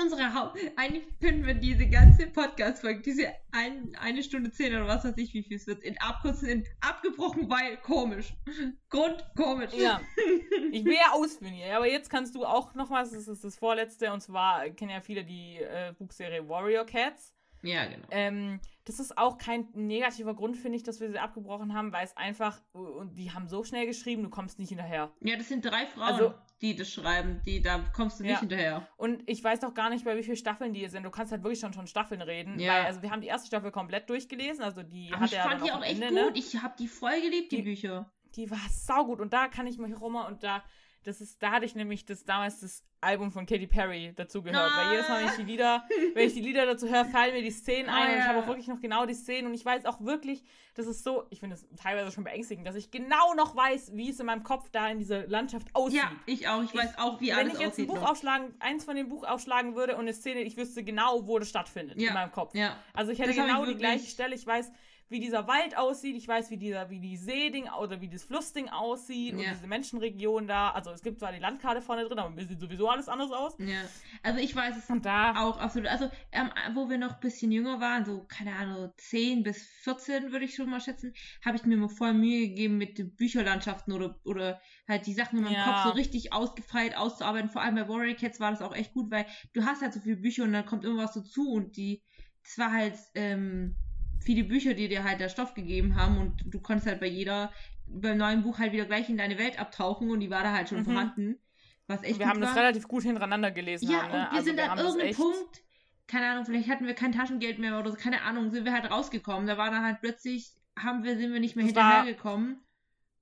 unsere Haupt. Eigentlich können wir diese ganze Podcast-Folge, diese ein, eine Stunde zehn oder was weiß ich, wie viel es wird, in abkürzen, in abgebrochen, weil komisch. Grund komisch. Ja. Ich will ja ausführen hier, aber jetzt kannst du auch noch was, das ist das vorletzte, und zwar kennen ja viele die äh, Buchserie Warrior Cats. Ja, genau. Ähm, das ist auch kein negativer Grund, finde ich, dass wir sie abgebrochen haben, weil es einfach, und die haben so schnell geschrieben, du kommst nicht hinterher. Ja, das sind drei Frauen, also, die das schreiben, die, da kommst du nicht ja. hinterher. Und ich weiß doch gar nicht, bei wie vielen Staffeln die sind. Du kannst halt wirklich schon von Staffeln reden. Ja. Weil, also wir haben die erste Staffel komplett durchgelesen, also die Aber hat ich fand die auch echt Ende, gut. Ne? Ich habe die voll geliebt, die, die Bücher. Die war saugut und da kann ich mich rum und da das ist, da hatte ich nämlich das damals das Album von Katy Perry dazu gehört. Ah. Weil jedes Mal, wenn ich die Lieder, wenn ich die Lieder dazu höre, fallen mir die Szenen ein ah, und ich habe auch wirklich noch genau die Szenen und ich weiß auch wirklich, das ist so, ich finde es teilweise schon beängstigend, dass ich genau noch weiß, wie es in meinem Kopf da in dieser Landschaft aussieht. Ja, ich auch. Ich, ich weiß auch, wie alles aussieht. Wenn ich jetzt ein Buch aufschlagen, eins von dem Buch aufschlagen würde und eine Szene, ich wüsste genau, wo das stattfindet ja. in meinem Kopf. Ja. Also ich hätte das genau die gleiche Stelle. Ich weiß, wie dieser Wald aussieht, ich weiß, wie dieser, wie die Seeding oder wie das Flussding aussieht ja. und diese Menschenregion da. Also es gibt zwar die Landkarte vorne drin, aber mir sieht sowieso alles anders aus. Ja. Also ich weiß es und da auch absolut. Also ähm, wo wir noch ein bisschen jünger waren, so keine Ahnung, 10 bis 14 würde ich schon mal schätzen, habe ich mir mal voll Mühe gegeben mit den Bücherlandschaften oder, oder halt die Sachen in meinem ja. Kopf so richtig ausgefeilt auszuarbeiten. Vor allem bei Warrior Cats war das auch echt gut, weil du hast halt so viele Bücher und dann kommt irgendwas dazu und die, das war halt, ähm, viele Bücher, die dir halt der Stoff gegeben haben und du konntest halt bei jeder, beim neuen Buch halt wieder gleich in deine Welt abtauchen und die war da halt schon mhm. vorhanden. Was echt wir haben war. das relativ gut hintereinander gelesen. Ja, haben, ne? und wir also sind wir an irgendeinem Punkt, keine Ahnung, vielleicht hatten wir kein Taschengeld mehr oder so, keine Ahnung, sind wir halt rausgekommen. Da war dann halt plötzlich, haben wir, sind wir nicht mehr hinterhergekommen.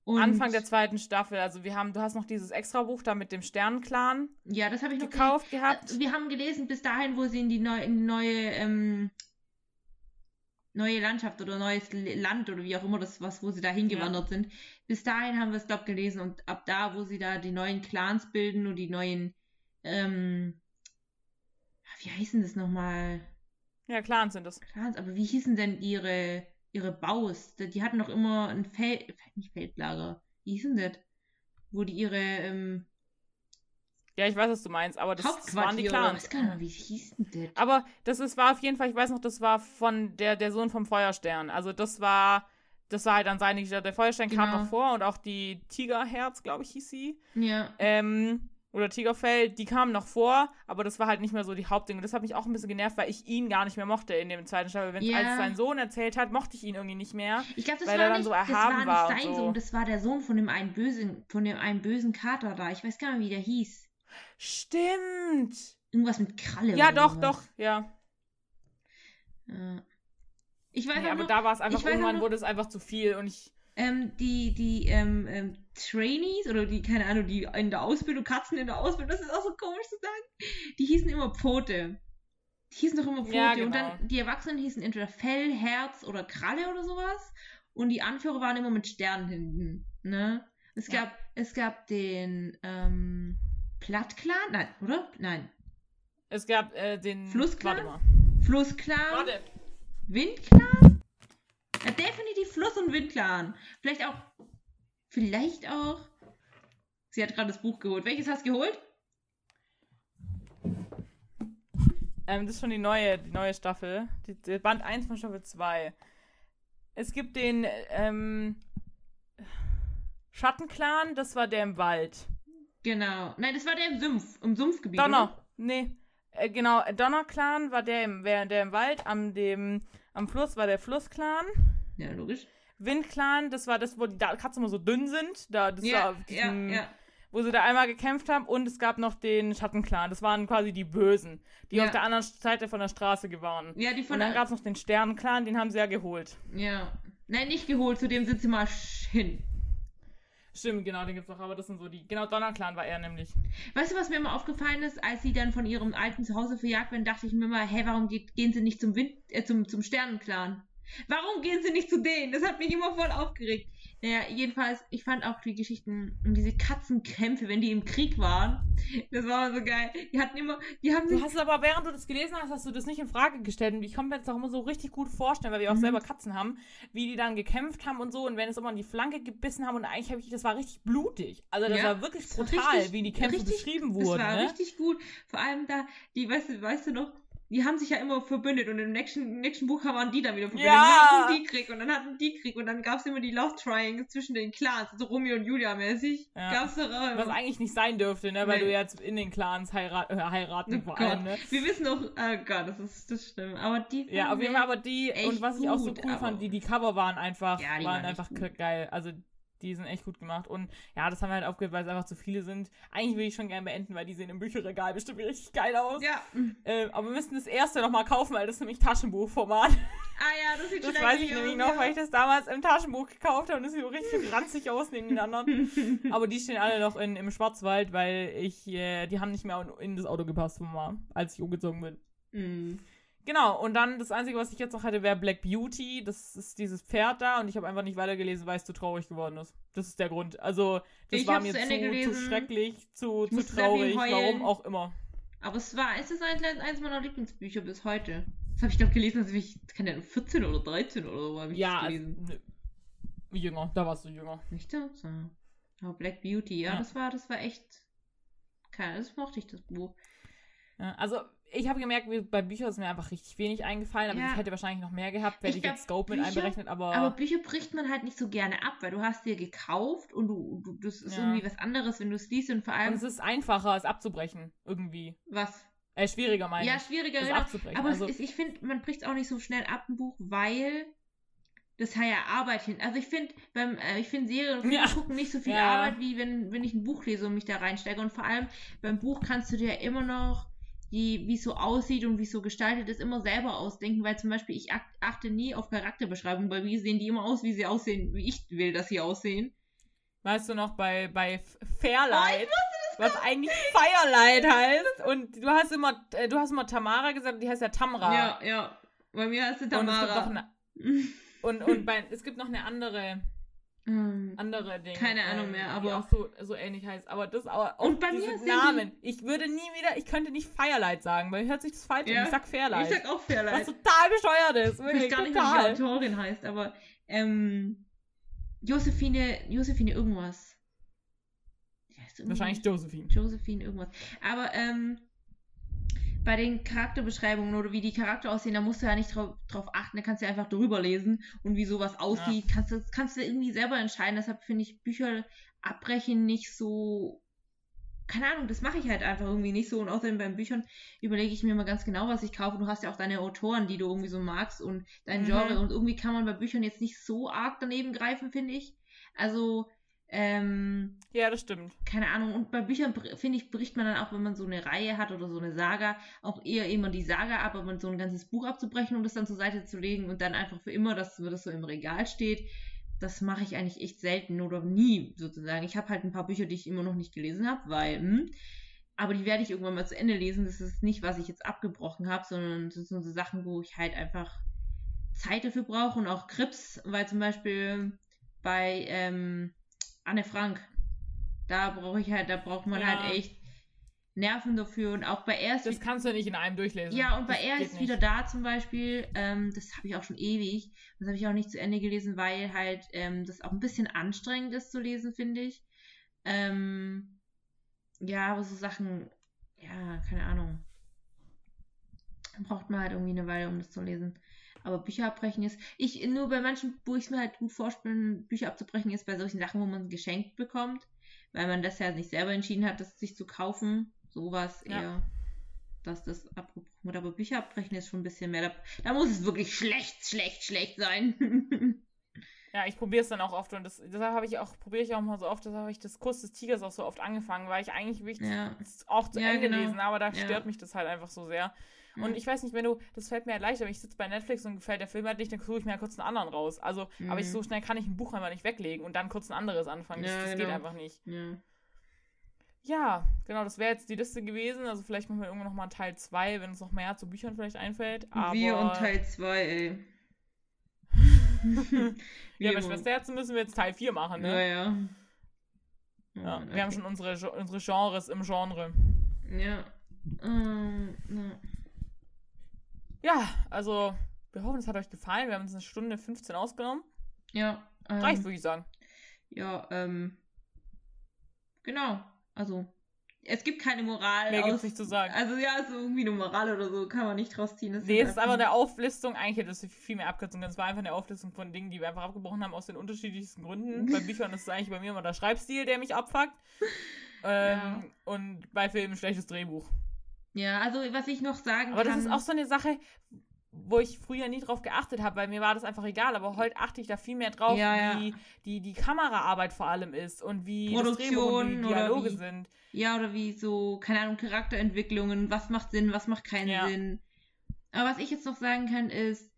Und Anfang der zweiten Staffel, also wir haben, du hast noch dieses Extra-Buch da mit dem Sternenclan. Ja, das habe ich noch gekauft gehabt. Wir haben gelesen bis dahin, wo sie in die, neu, in die neue ähm, neue Landschaft oder neues Land oder wie auch immer das was, wo sie da hingewandert ja. sind. Bis dahin haben wir es, glaube gelesen und ab da, wo sie da die neuen Clans bilden und die neuen, ähm, wie heißen das nochmal? Ja, Clans sind das. Clans, aber wie hießen denn ihre, ihre Baus? Die hatten noch immer ein Feld, nicht Feldlager, wie hießen das? Wo die ihre, ähm, ja, ich weiß, was du meinst, aber das, das waren die Clans. Ich weiß gar nicht, wie hieß denn das? Aber das ist, war auf jeden Fall, ich weiß noch, das war von der, der Sohn vom Feuerstern. Also das war, das war halt dann seine, der Feuerstern genau. kam noch vor und auch die Tigerherz, glaube ich, hieß sie. Ja. Ähm, oder Tigerfell, die kamen noch vor, aber das war halt nicht mehr so die Hauptding. Und das hat mich auch ein bisschen genervt, weil ich ihn gar nicht mehr mochte in dem zweiten Staffel. Wenn es als sein Sohn erzählt hat, mochte ich ihn irgendwie nicht mehr. Ich glaube, das weil war er dann nicht, so erhaben das war nicht war sein so. Sohn, das war der Sohn von dem einen bösen, von dem einen bösen Kater da. Ich weiß gar nicht, wie der hieß. Stimmt. Irgendwas mit Kralle. Ja, doch, sowas. doch, ja. Ja. Ich weiß auch aber noch, da war es einfach, irgendwann noch- wurde es einfach zu viel und ich. ähm, die, die ähm, ähm, Trainees oder die, keine Ahnung, die in der Ausbildung, Katzen in der Ausbildung, das ist auch so komisch zu sagen, die hießen immer Pfote. Die hießen doch immer Pfote. Ja, Und genau. dann die Erwachsenen hießen entweder Fell, Herz oder Kralle oder sowas. Und die Anführer waren immer mit Sternen hinten. Ne? Es Ja. gab, es gab den ähm, Plattclan, nein, oder? Nein. Es gab äh, den. Flussclan? Warte mal. Flussclan, Warte. Windclan? Ja, definitiv Fluss- und Windclan. Vielleicht auch, vielleicht auch. Sie hat gerade das Buch geholt. Welches hast du geholt? Ähm, das ist schon die neue, die neue Staffel. Die, die Band 1 von Staffel 2. Es gibt den ähm, Schattenclan, das war der im Wald. Genau. Nein, das war der im Sumpf, im Sumpfgebiet. Donner. Nee. Äh, genau, Donnerclan war der im, wer- der im Wald. Am, dem, am Fluss war der Flussclan. Oder? Ja, logisch. Windclan, das war das, wo die Katzen immer so dünn sind. Da, das war Ja, ja, diesem, ja. wo sie da einmal gekämpft haben. Und es gab noch den Schattenclan. Das waren quasi die Bösen, die Ja. auf der anderen Seite von der Straße waren. Ja, die von Und dann der- gab es noch den Sternenclan, den haben sie ja geholt. Ja. Nein, nicht geholt, zu dem sind sie mal hin. Stimmt, genau, den gibt's noch, aber das sind so die. Genau, Donnerclan war er nämlich. Weißt du, was mir immer aufgefallen ist, als sie dann von ihrem alten Zuhause verjagt werden, dachte ich mir immer, hä, warum gehen sie nicht zum Wind, äh, zum, zum Sternenclan? Warum gehen sie nicht zu denen? Das hat mich immer voll aufgeregt. Naja, jedenfalls, ich fand auch die Geschichten und diese Katzenkämpfe, wenn die im Krieg waren, das war so geil. Die hatten immer, die haben Du hast aber, während du das gelesen hast, hast du das nicht in Frage gestellt. Und ich kann mir das auch immer so richtig gut vorstellen, weil wir auch Mhm. selber Katzen haben, wie die dann gekämpft haben und so. Und wenn es immer in die Flanke gebissen haben und eigentlich habe ich, das war richtig blutig. Also das Ja, war wirklich das brutal, richtig- wie die Kämpfe richtig- beschrieben Das wurden. war Ne? richtig gut. Vor allem da, die, weißt du, weißt du noch, die haben sich ja immer verbündet und im nächsten, nächsten Buch waren die dann wieder verbündet. Ja. Dann hatten die Krieg und dann hatten die Krieg und dann gab es immer die Love Triangles zwischen den Clans, so Romeo und Julia mäßig. Ja. Gab's da Was eigentlich nicht sein dürfte, ne? Weil Nee. du jetzt in den Clans heirat, äh, heiraten Oh allem, ne? Wir wissen doch, oh Gott, das ist das stimmt. Aber die Ja, auf jeden Fall, aber die, und was ich auch so cool fand, die, die Cover waren einfach, Ja, die waren waren einfach geil. Also die sind echt gut gemacht. Und ja, das haben wir halt aufgehört, weil es einfach zu viele sind. Eigentlich will ich schon gerne beenden, weil die sehen im Bücherregal bestimmt richtig geil aus. Ja. Äh, aber wir müssen das erste noch mal kaufen, weil das ist nämlich Taschenbuchformat. Ah ja, das sieht Das schrecklich weiß ich nämlich ja. noch, weil ich das damals im Taschenbuch gekauft habe und das sieht so richtig ranzig aus neben den anderen. Aber die stehen alle noch in, im Schwarzwald, weil ich, äh, die haben nicht mehr in das Auto gepasst, Mama, als ich umgezogen bin. Mm. Genau, und dann das Einzige, was ich jetzt noch hatte, wäre Black Beauty. Das ist dieses Pferd da und ich habe einfach nicht weitergelesen, weil es zu traurig geworden ist. Das ist der Grund. Also, das Ich war mir zu zu, schrecklich, zu, zu traurig, warum auch immer. Aber es war, es ist eins, eins meiner Lieblingsbücher bis heute. Das habe ich glaube gelesen, als ich, keine Ahnung, 14 oder 13 oder so habe ich Ja, also, gelesen. nö. jünger, da warst du jünger. Nicht? Ja. Aber Black Beauty, ja, Ja. das war, das war echt. Keine, das mochte ich, das Buch. Ja, also, ich habe gemerkt, bei Büchern ist mir einfach richtig wenig eingefallen, aber Ja. ich hätte wahrscheinlich noch mehr gehabt, hätte Ich ich, glaub, jetzt Scope mit Bücher- einberechnet, aber, Aber Bücher bricht man halt nicht so gerne ab, weil du hast dir gekauft und du, du das ist Ja. irgendwie was anderes, wenn du es liest und vor und allem es ist einfacher, es abzubrechen, irgendwie. was. Äh, schwieriger, meine Ja, ich. schwieriger, das genau. abzubrechen. Aber also, es ist, ich finde, man bricht auch nicht so schnell ab ein Buch, weil das hat ja Arbeit hin. Also ich finde, beim, äh, ich finde Serien und Filme Ja. gucken nicht so viel Ja. Arbeit, wie wenn, wenn ich ein Buch lese und mich da reinsteige. Und vor allem beim Buch kannst du dir ja immer noch die, wie es so aussieht und wie es so gestaltet ist, immer selber ausdenken, weil zum Beispiel ich achte nie auf Charakterbeschreibung, bei mir sehen die immer aus, wie sie aussehen, wie ich will, dass sie aussehen. Weißt du noch, bei, bei Fairlight, was eigentlich Firelight heißt, und du hast immer, äh, du hast immer Tamara gesagt, die heißt ja Tamra. Ja, ja. Bei mir heißt sie Und es gibt Tamara. noch eine, und, und bei, es gibt noch eine andere, Ähm, andere Ding. Keine Ahnung mehr, die aber- auch so, so ähnlich heißt. Aber das aber auch Und bei mir sind Namen. Ich würde nie wieder, ich könnte nicht Firelight sagen, weil hört sich das falsch Ja. an. Ich sag Fairlight. ich sag auch Fairlight. was total bescheuert ist. Ich weiß gar nicht, mehr, wie die total. Autorin heißt, aber ähm, Josephine, Josephine irgendwas. Wahrscheinlich Josephine. Josephine irgendwas. Aber ähm, bei den Charakterbeschreibungen oder wie die Charakter aussehen, da musst du ja nicht drauf, drauf achten, da kannst du ja einfach drüber lesen und wie sowas aussieht, kannst du kannst du irgendwie selber entscheiden. Deshalb finde ich Bücher abbrechen nicht so keine Ahnung, das mache ich halt einfach irgendwie nicht so. Und außerdem beim Büchern überlege ich mir mal ganz genau, was ich kaufe. Du hast ja auch deine Autoren, die du irgendwie so magst und dein mhm. Genre. Und irgendwie kann man bei Büchern jetzt nicht so arg daneben greifen, finde ich. Also, ähm, ja, das stimmt. Keine Ahnung. Und bei Büchern, finde ich, bricht man dann auch, wenn man so eine Reihe hat oder so eine Saga, auch eher immer die Saga ab, aber so ein ganzes Buch abzubrechen und das dann zur Seite zu legen und dann einfach für immer, dass das so im Regal steht. Das mache ich eigentlich echt selten oder nie, sozusagen. Ich habe halt ein paar Bücher, die ich immer noch nicht gelesen habe, weil, hm, aber die werde ich irgendwann mal zu Ende lesen. Das ist nicht, was ich jetzt abgebrochen habe, sondern das sind so Sachen, wo ich halt einfach Zeit dafür brauche und auch Krips, weil zum Beispiel bei, ähm, Anne Frank. Da brauche ich halt, da braucht man halt ja. halt echt Nerven dafür und auch bei erst. Das kannst du nicht in einem durchlesen. Ja, und bei das er ist wieder da zum Beispiel, ähm, das habe ich auch schon ewig, das habe ich auch nicht zu Ende gelesen, weil halt ähm, das auch ein bisschen anstrengend ist zu lesen, finde ich. Ähm, ja, aber so Sachen, ja, keine Ahnung. Braucht man halt irgendwie eine Weile, um das zu lesen. Aber Bücher abbrechen ist, ich, nur bei manchen, wo ich es mir halt gut vorstelle, Bücher abzubrechen ist bei solchen Sachen, wo man geschenkt bekommt, weil man das ja nicht selber entschieden hat, das sich zu kaufen. Sowas ja. eher, dass das abgebrochen wird. Aber Bücher abbrechen ist schon ein bisschen mehr. Da, da muss es wirklich schlecht, schlecht, schlecht sein. Ja, ich probiere es dann auch oft und das, deshalb habe ich auch, probiere ich auch mal so oft, deshalb habe ich das Kuss des Tigers auch so oft angefangen, weil ich eigentlich will ja. auch zu ja, Ende genau. lesen, aber da ja. stört mich das halt einfach so sehr. Und mhm. ich weiß nicht, wenn du, das fällt mir halt leichter, wenn ich sitze bei Netflix und gefällt der Film halt nicht, dann suche ich mir ja kurz einen anderen raus. Also, mhm. aber ich mhm. so schnell kann ich ein Buch einfach nicht weglegen und dann kurz ein anderes anfangen. Das, das genau. geht einfach nicht. Ja. Ja, genau, das wäre jetzt die Liste gewesen. Also vielleicht machen wir irgendwann nochmal Teil 2, wenn uns noch mehr zu Büchern vielleicht einfällt. Aber... Wir und Teil 2, ey. Ja, bei Schwesterherzen müssen wir jetzt Teil 4 machen, ne? Ja, ja. ja okay. Wir haben schon unsere, unsere Genres im Genre. Ja. Ähm, ja. Ja, also wir hoffen, es hat euch gefallen. Wir haben uns eine Stunde 15 ausgenommen. Ja. Ähm, Reicht, würde ich sagen. Ja, ähm. Genau. Also, es gibt keine Moral. Mehr gibt es nicht zu sagen. Also, ja, so irgendwie eine Moral oder so kann man nicht draus ziehen. Das nee, es ist einfach eine Auflistung. Eigentlich hätte es viel mehr Abkürzungen. Es war einfach eine Auflistung von Dingen, die wir einfach abgebrochen haben aus den unterschiedlichsten Gründen. bei Büchern ist es eigentlich bei mir immer der Schreibstil, der mich abfuckt. Ähm, ja. Und bei Filmen schlechtes Drehbuch. Ja, also was ich noch sagen aber kann. Aber das ist auch so eine Sache, wo ich früher nie drauf geachtet habe, weil mir war das einfach egal, aber heute achte ich da viel mehr drauf, ja, wie ja. Die, die Kameraarbeit vor allem ist und wie Produktion und wie Dialoge wie, sind. Ja, oder wie so, keine Ahnung, Charakterentwicklungen, was macht Sinn, was macht keinen ja. Sinn. Aber was ich jetzt noch sagen kann ist,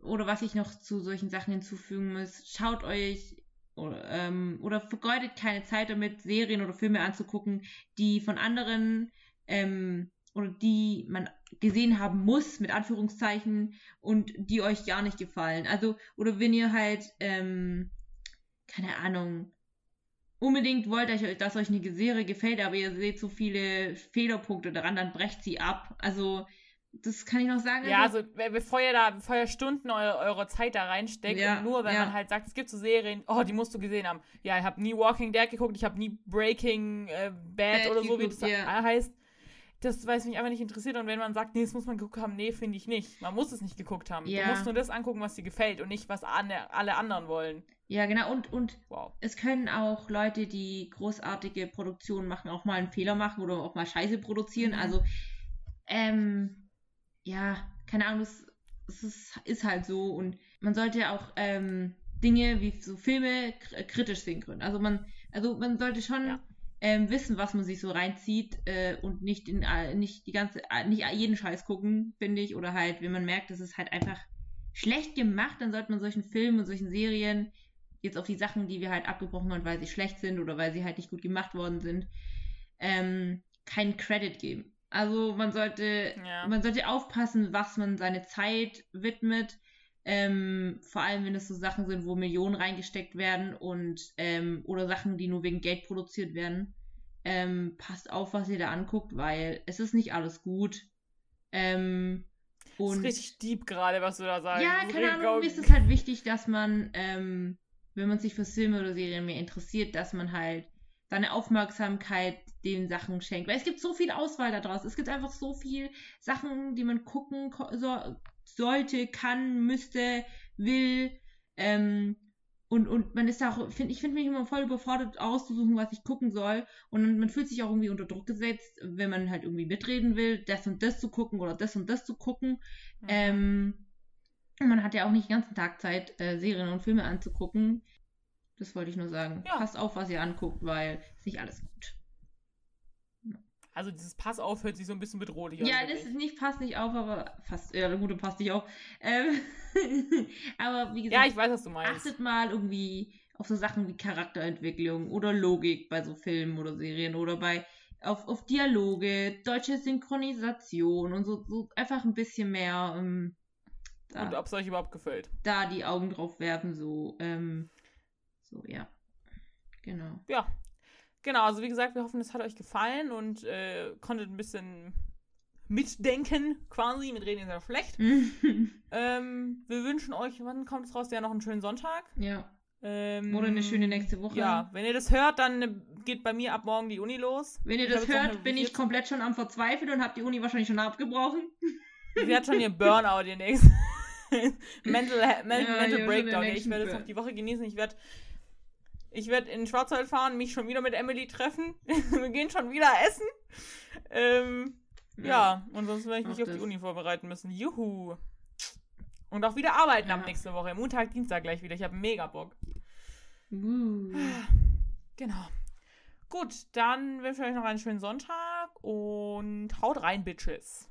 oder was ich noch zu solchen Sachen hinzufügen muss, schaut euch oder, ähm, oder vergeudet keine Zeit damit, Serien oder Filme anzugucken, die von anderen ähm, oder die man gesehen haben muss, mit Anführungszeichen, und die euch gar nicht gefallen. Also, oder wenn ihr halt, ähm, keine Ahnung, unbedingt wollt, dass euch eine Serie gefällt, aber ihr seht so viele Fehlerpunkte daran, dann brecht sie ab. Also, das kann ich noch sagen. Ja, also, also bevor ihr da, bevor ihr Stunden eure, eure Zeit da reinsteckt ja, und nur, wenn ja. man halt sagt, es gibt so Serien, oh, die musst du gesehen haben. Ja, ich habe nie Walking Dead geguckt, ich habe nie Breaking äh, Bad, Bad, oder so, wie das ja. heißt das, weil es mich einfach nicht interessiert. Und wenn man sagt, nee, das muss man geguckt haben, nee, finde ich nicht. Man muss es nicht geguckt haben. Ja. Du musst nur das angucken, was dir gefällt und nicht, was alle anderen wollen. Ja, genau. Und, und wow. es können auch Leute, die großartige Produktionen machen, auch mal einen Fehler machen oder auch mal Scheiße produzieren. Mhm. Also, ähm, ja, keine Ahnung, es, es ist, ist, halt so. Und man sollte auch ähm, Dinge wie so Filme kritisch sehen können. Also man, also man sollte schon. Ja ähm, wissen, was man sich so reinzieht äh, und nicht in äh, nicht die ganze äh, nicht jeden Scheiß gucken, finde ich, oder halt, wenn man merkt, es ist halt einfach schlecht gemacht, dann sollte man solchen Filmen und solchen Serien jetzt auf die Sachen, die wir halt abgebrochen haben, weil sie schlecht sind oder weil sie halt nicht gut gemacht worden sind, ähm, keinen Credit geben. Also man sollte ja. man sollte aufpassen, was man seine Zeit widmet ähm, vor allem, wenn es so Sachen sind, wo Millionen reingesteckt werden und ähm, oder Sachen, die nur wegen Geld produziert werden. Ähm, passt auf, was ihr da anguckt, weil es ist nicht alles gut. Ähm, und das ist richtig deep gerade, was du da sagst. Ja, keine Ahnung, mir ist es halt wichtig, dass man, ähm, wenn man sich für Filme oder Serien mehr interessiert, dass man halt seine Aufmerksamkeit den Sachen schenkt. Weil es gibt so viel Auswahl da draußen. Es gibt einfach so viel Sachen, die man gucken so, sollte, kann, müsste, will. Ähm, und, und man ist auch, find, ich finde mich immer voll überfordert auszusuchen, was ich gucken soll. Und man fühlt sich auch irgendwie unter Druck gesetzt, wenn man halt irgendwie mitreden will, das und das zu gucken oder das und das zu gucken. Mhm. Ähm, man hat ja auch nicht den ganzen Tag Zeit, äh, Serien und Filme anzugucken. Das wollte ich nur sagen. Ja. Passt auf, was ihr anguckt, weil ist nicht alles gut. Also dieses Pass auf hört sich so ein bisschen bedrohlich an. Ja, das ist nicht, passt nicht auf, aber fast, ja, gute passt nicht auf. Ähm, aber wie gesagt, ja, ich weiß, was du meinst. achtet mal irgendwie auf so Sachen wie Charakterentwicklung oder Logik bei so Filmen oder Serien oder bei auf, auf Dialoge, deutsche Synchronisation und so, so einfach ein bisschen mehr. Ähm, da, und ob es euch überhaupt gefällt. Da die Augen drauf werfen, so, ähm, so, ja. Genau. Ja, Genau, also wie gesagt, wir hoffen, es hat euch gefallen und äh, konntet ein bisschen mitdenken, quasi. Mit Reden ist ja schlecht. ähm, wir wünschen euch, wann kommt es raus? Ja, noch einen schönen Sonntag. Ja. Ähm, Oder eine schöne nächste Woche. Ja, wenn ihr das hört, dann geht bei mir ab morgen die Uni los. Wenn ihr das hört, bin ich komplett schon am Verzweifeln und habt die Uni wahrscheinlich schon abgebrochen. Sie hat schon ihr Burnout, ihr nächstes. mental, ja, mental Breakdown. Ich werde jetzt noch die Woche genießen. Ich werde ich werde in Schwarzwald fahren, mich schon wieder mit Emily treffen. Wir gehen schon wieder essen. Ähm, ja. ja, und sonst werde ich mich auf die Uni vorbereiten müssen. Juhu. Und auch wieder arbeiten ja. ab nächste Woche. Montag, Dienstag gleich wieder. Ich habe mega Bock. Uh. Genau. Gut, dann wünsche ich euch noch einen schönen Sonntag und haut rein, Bitches.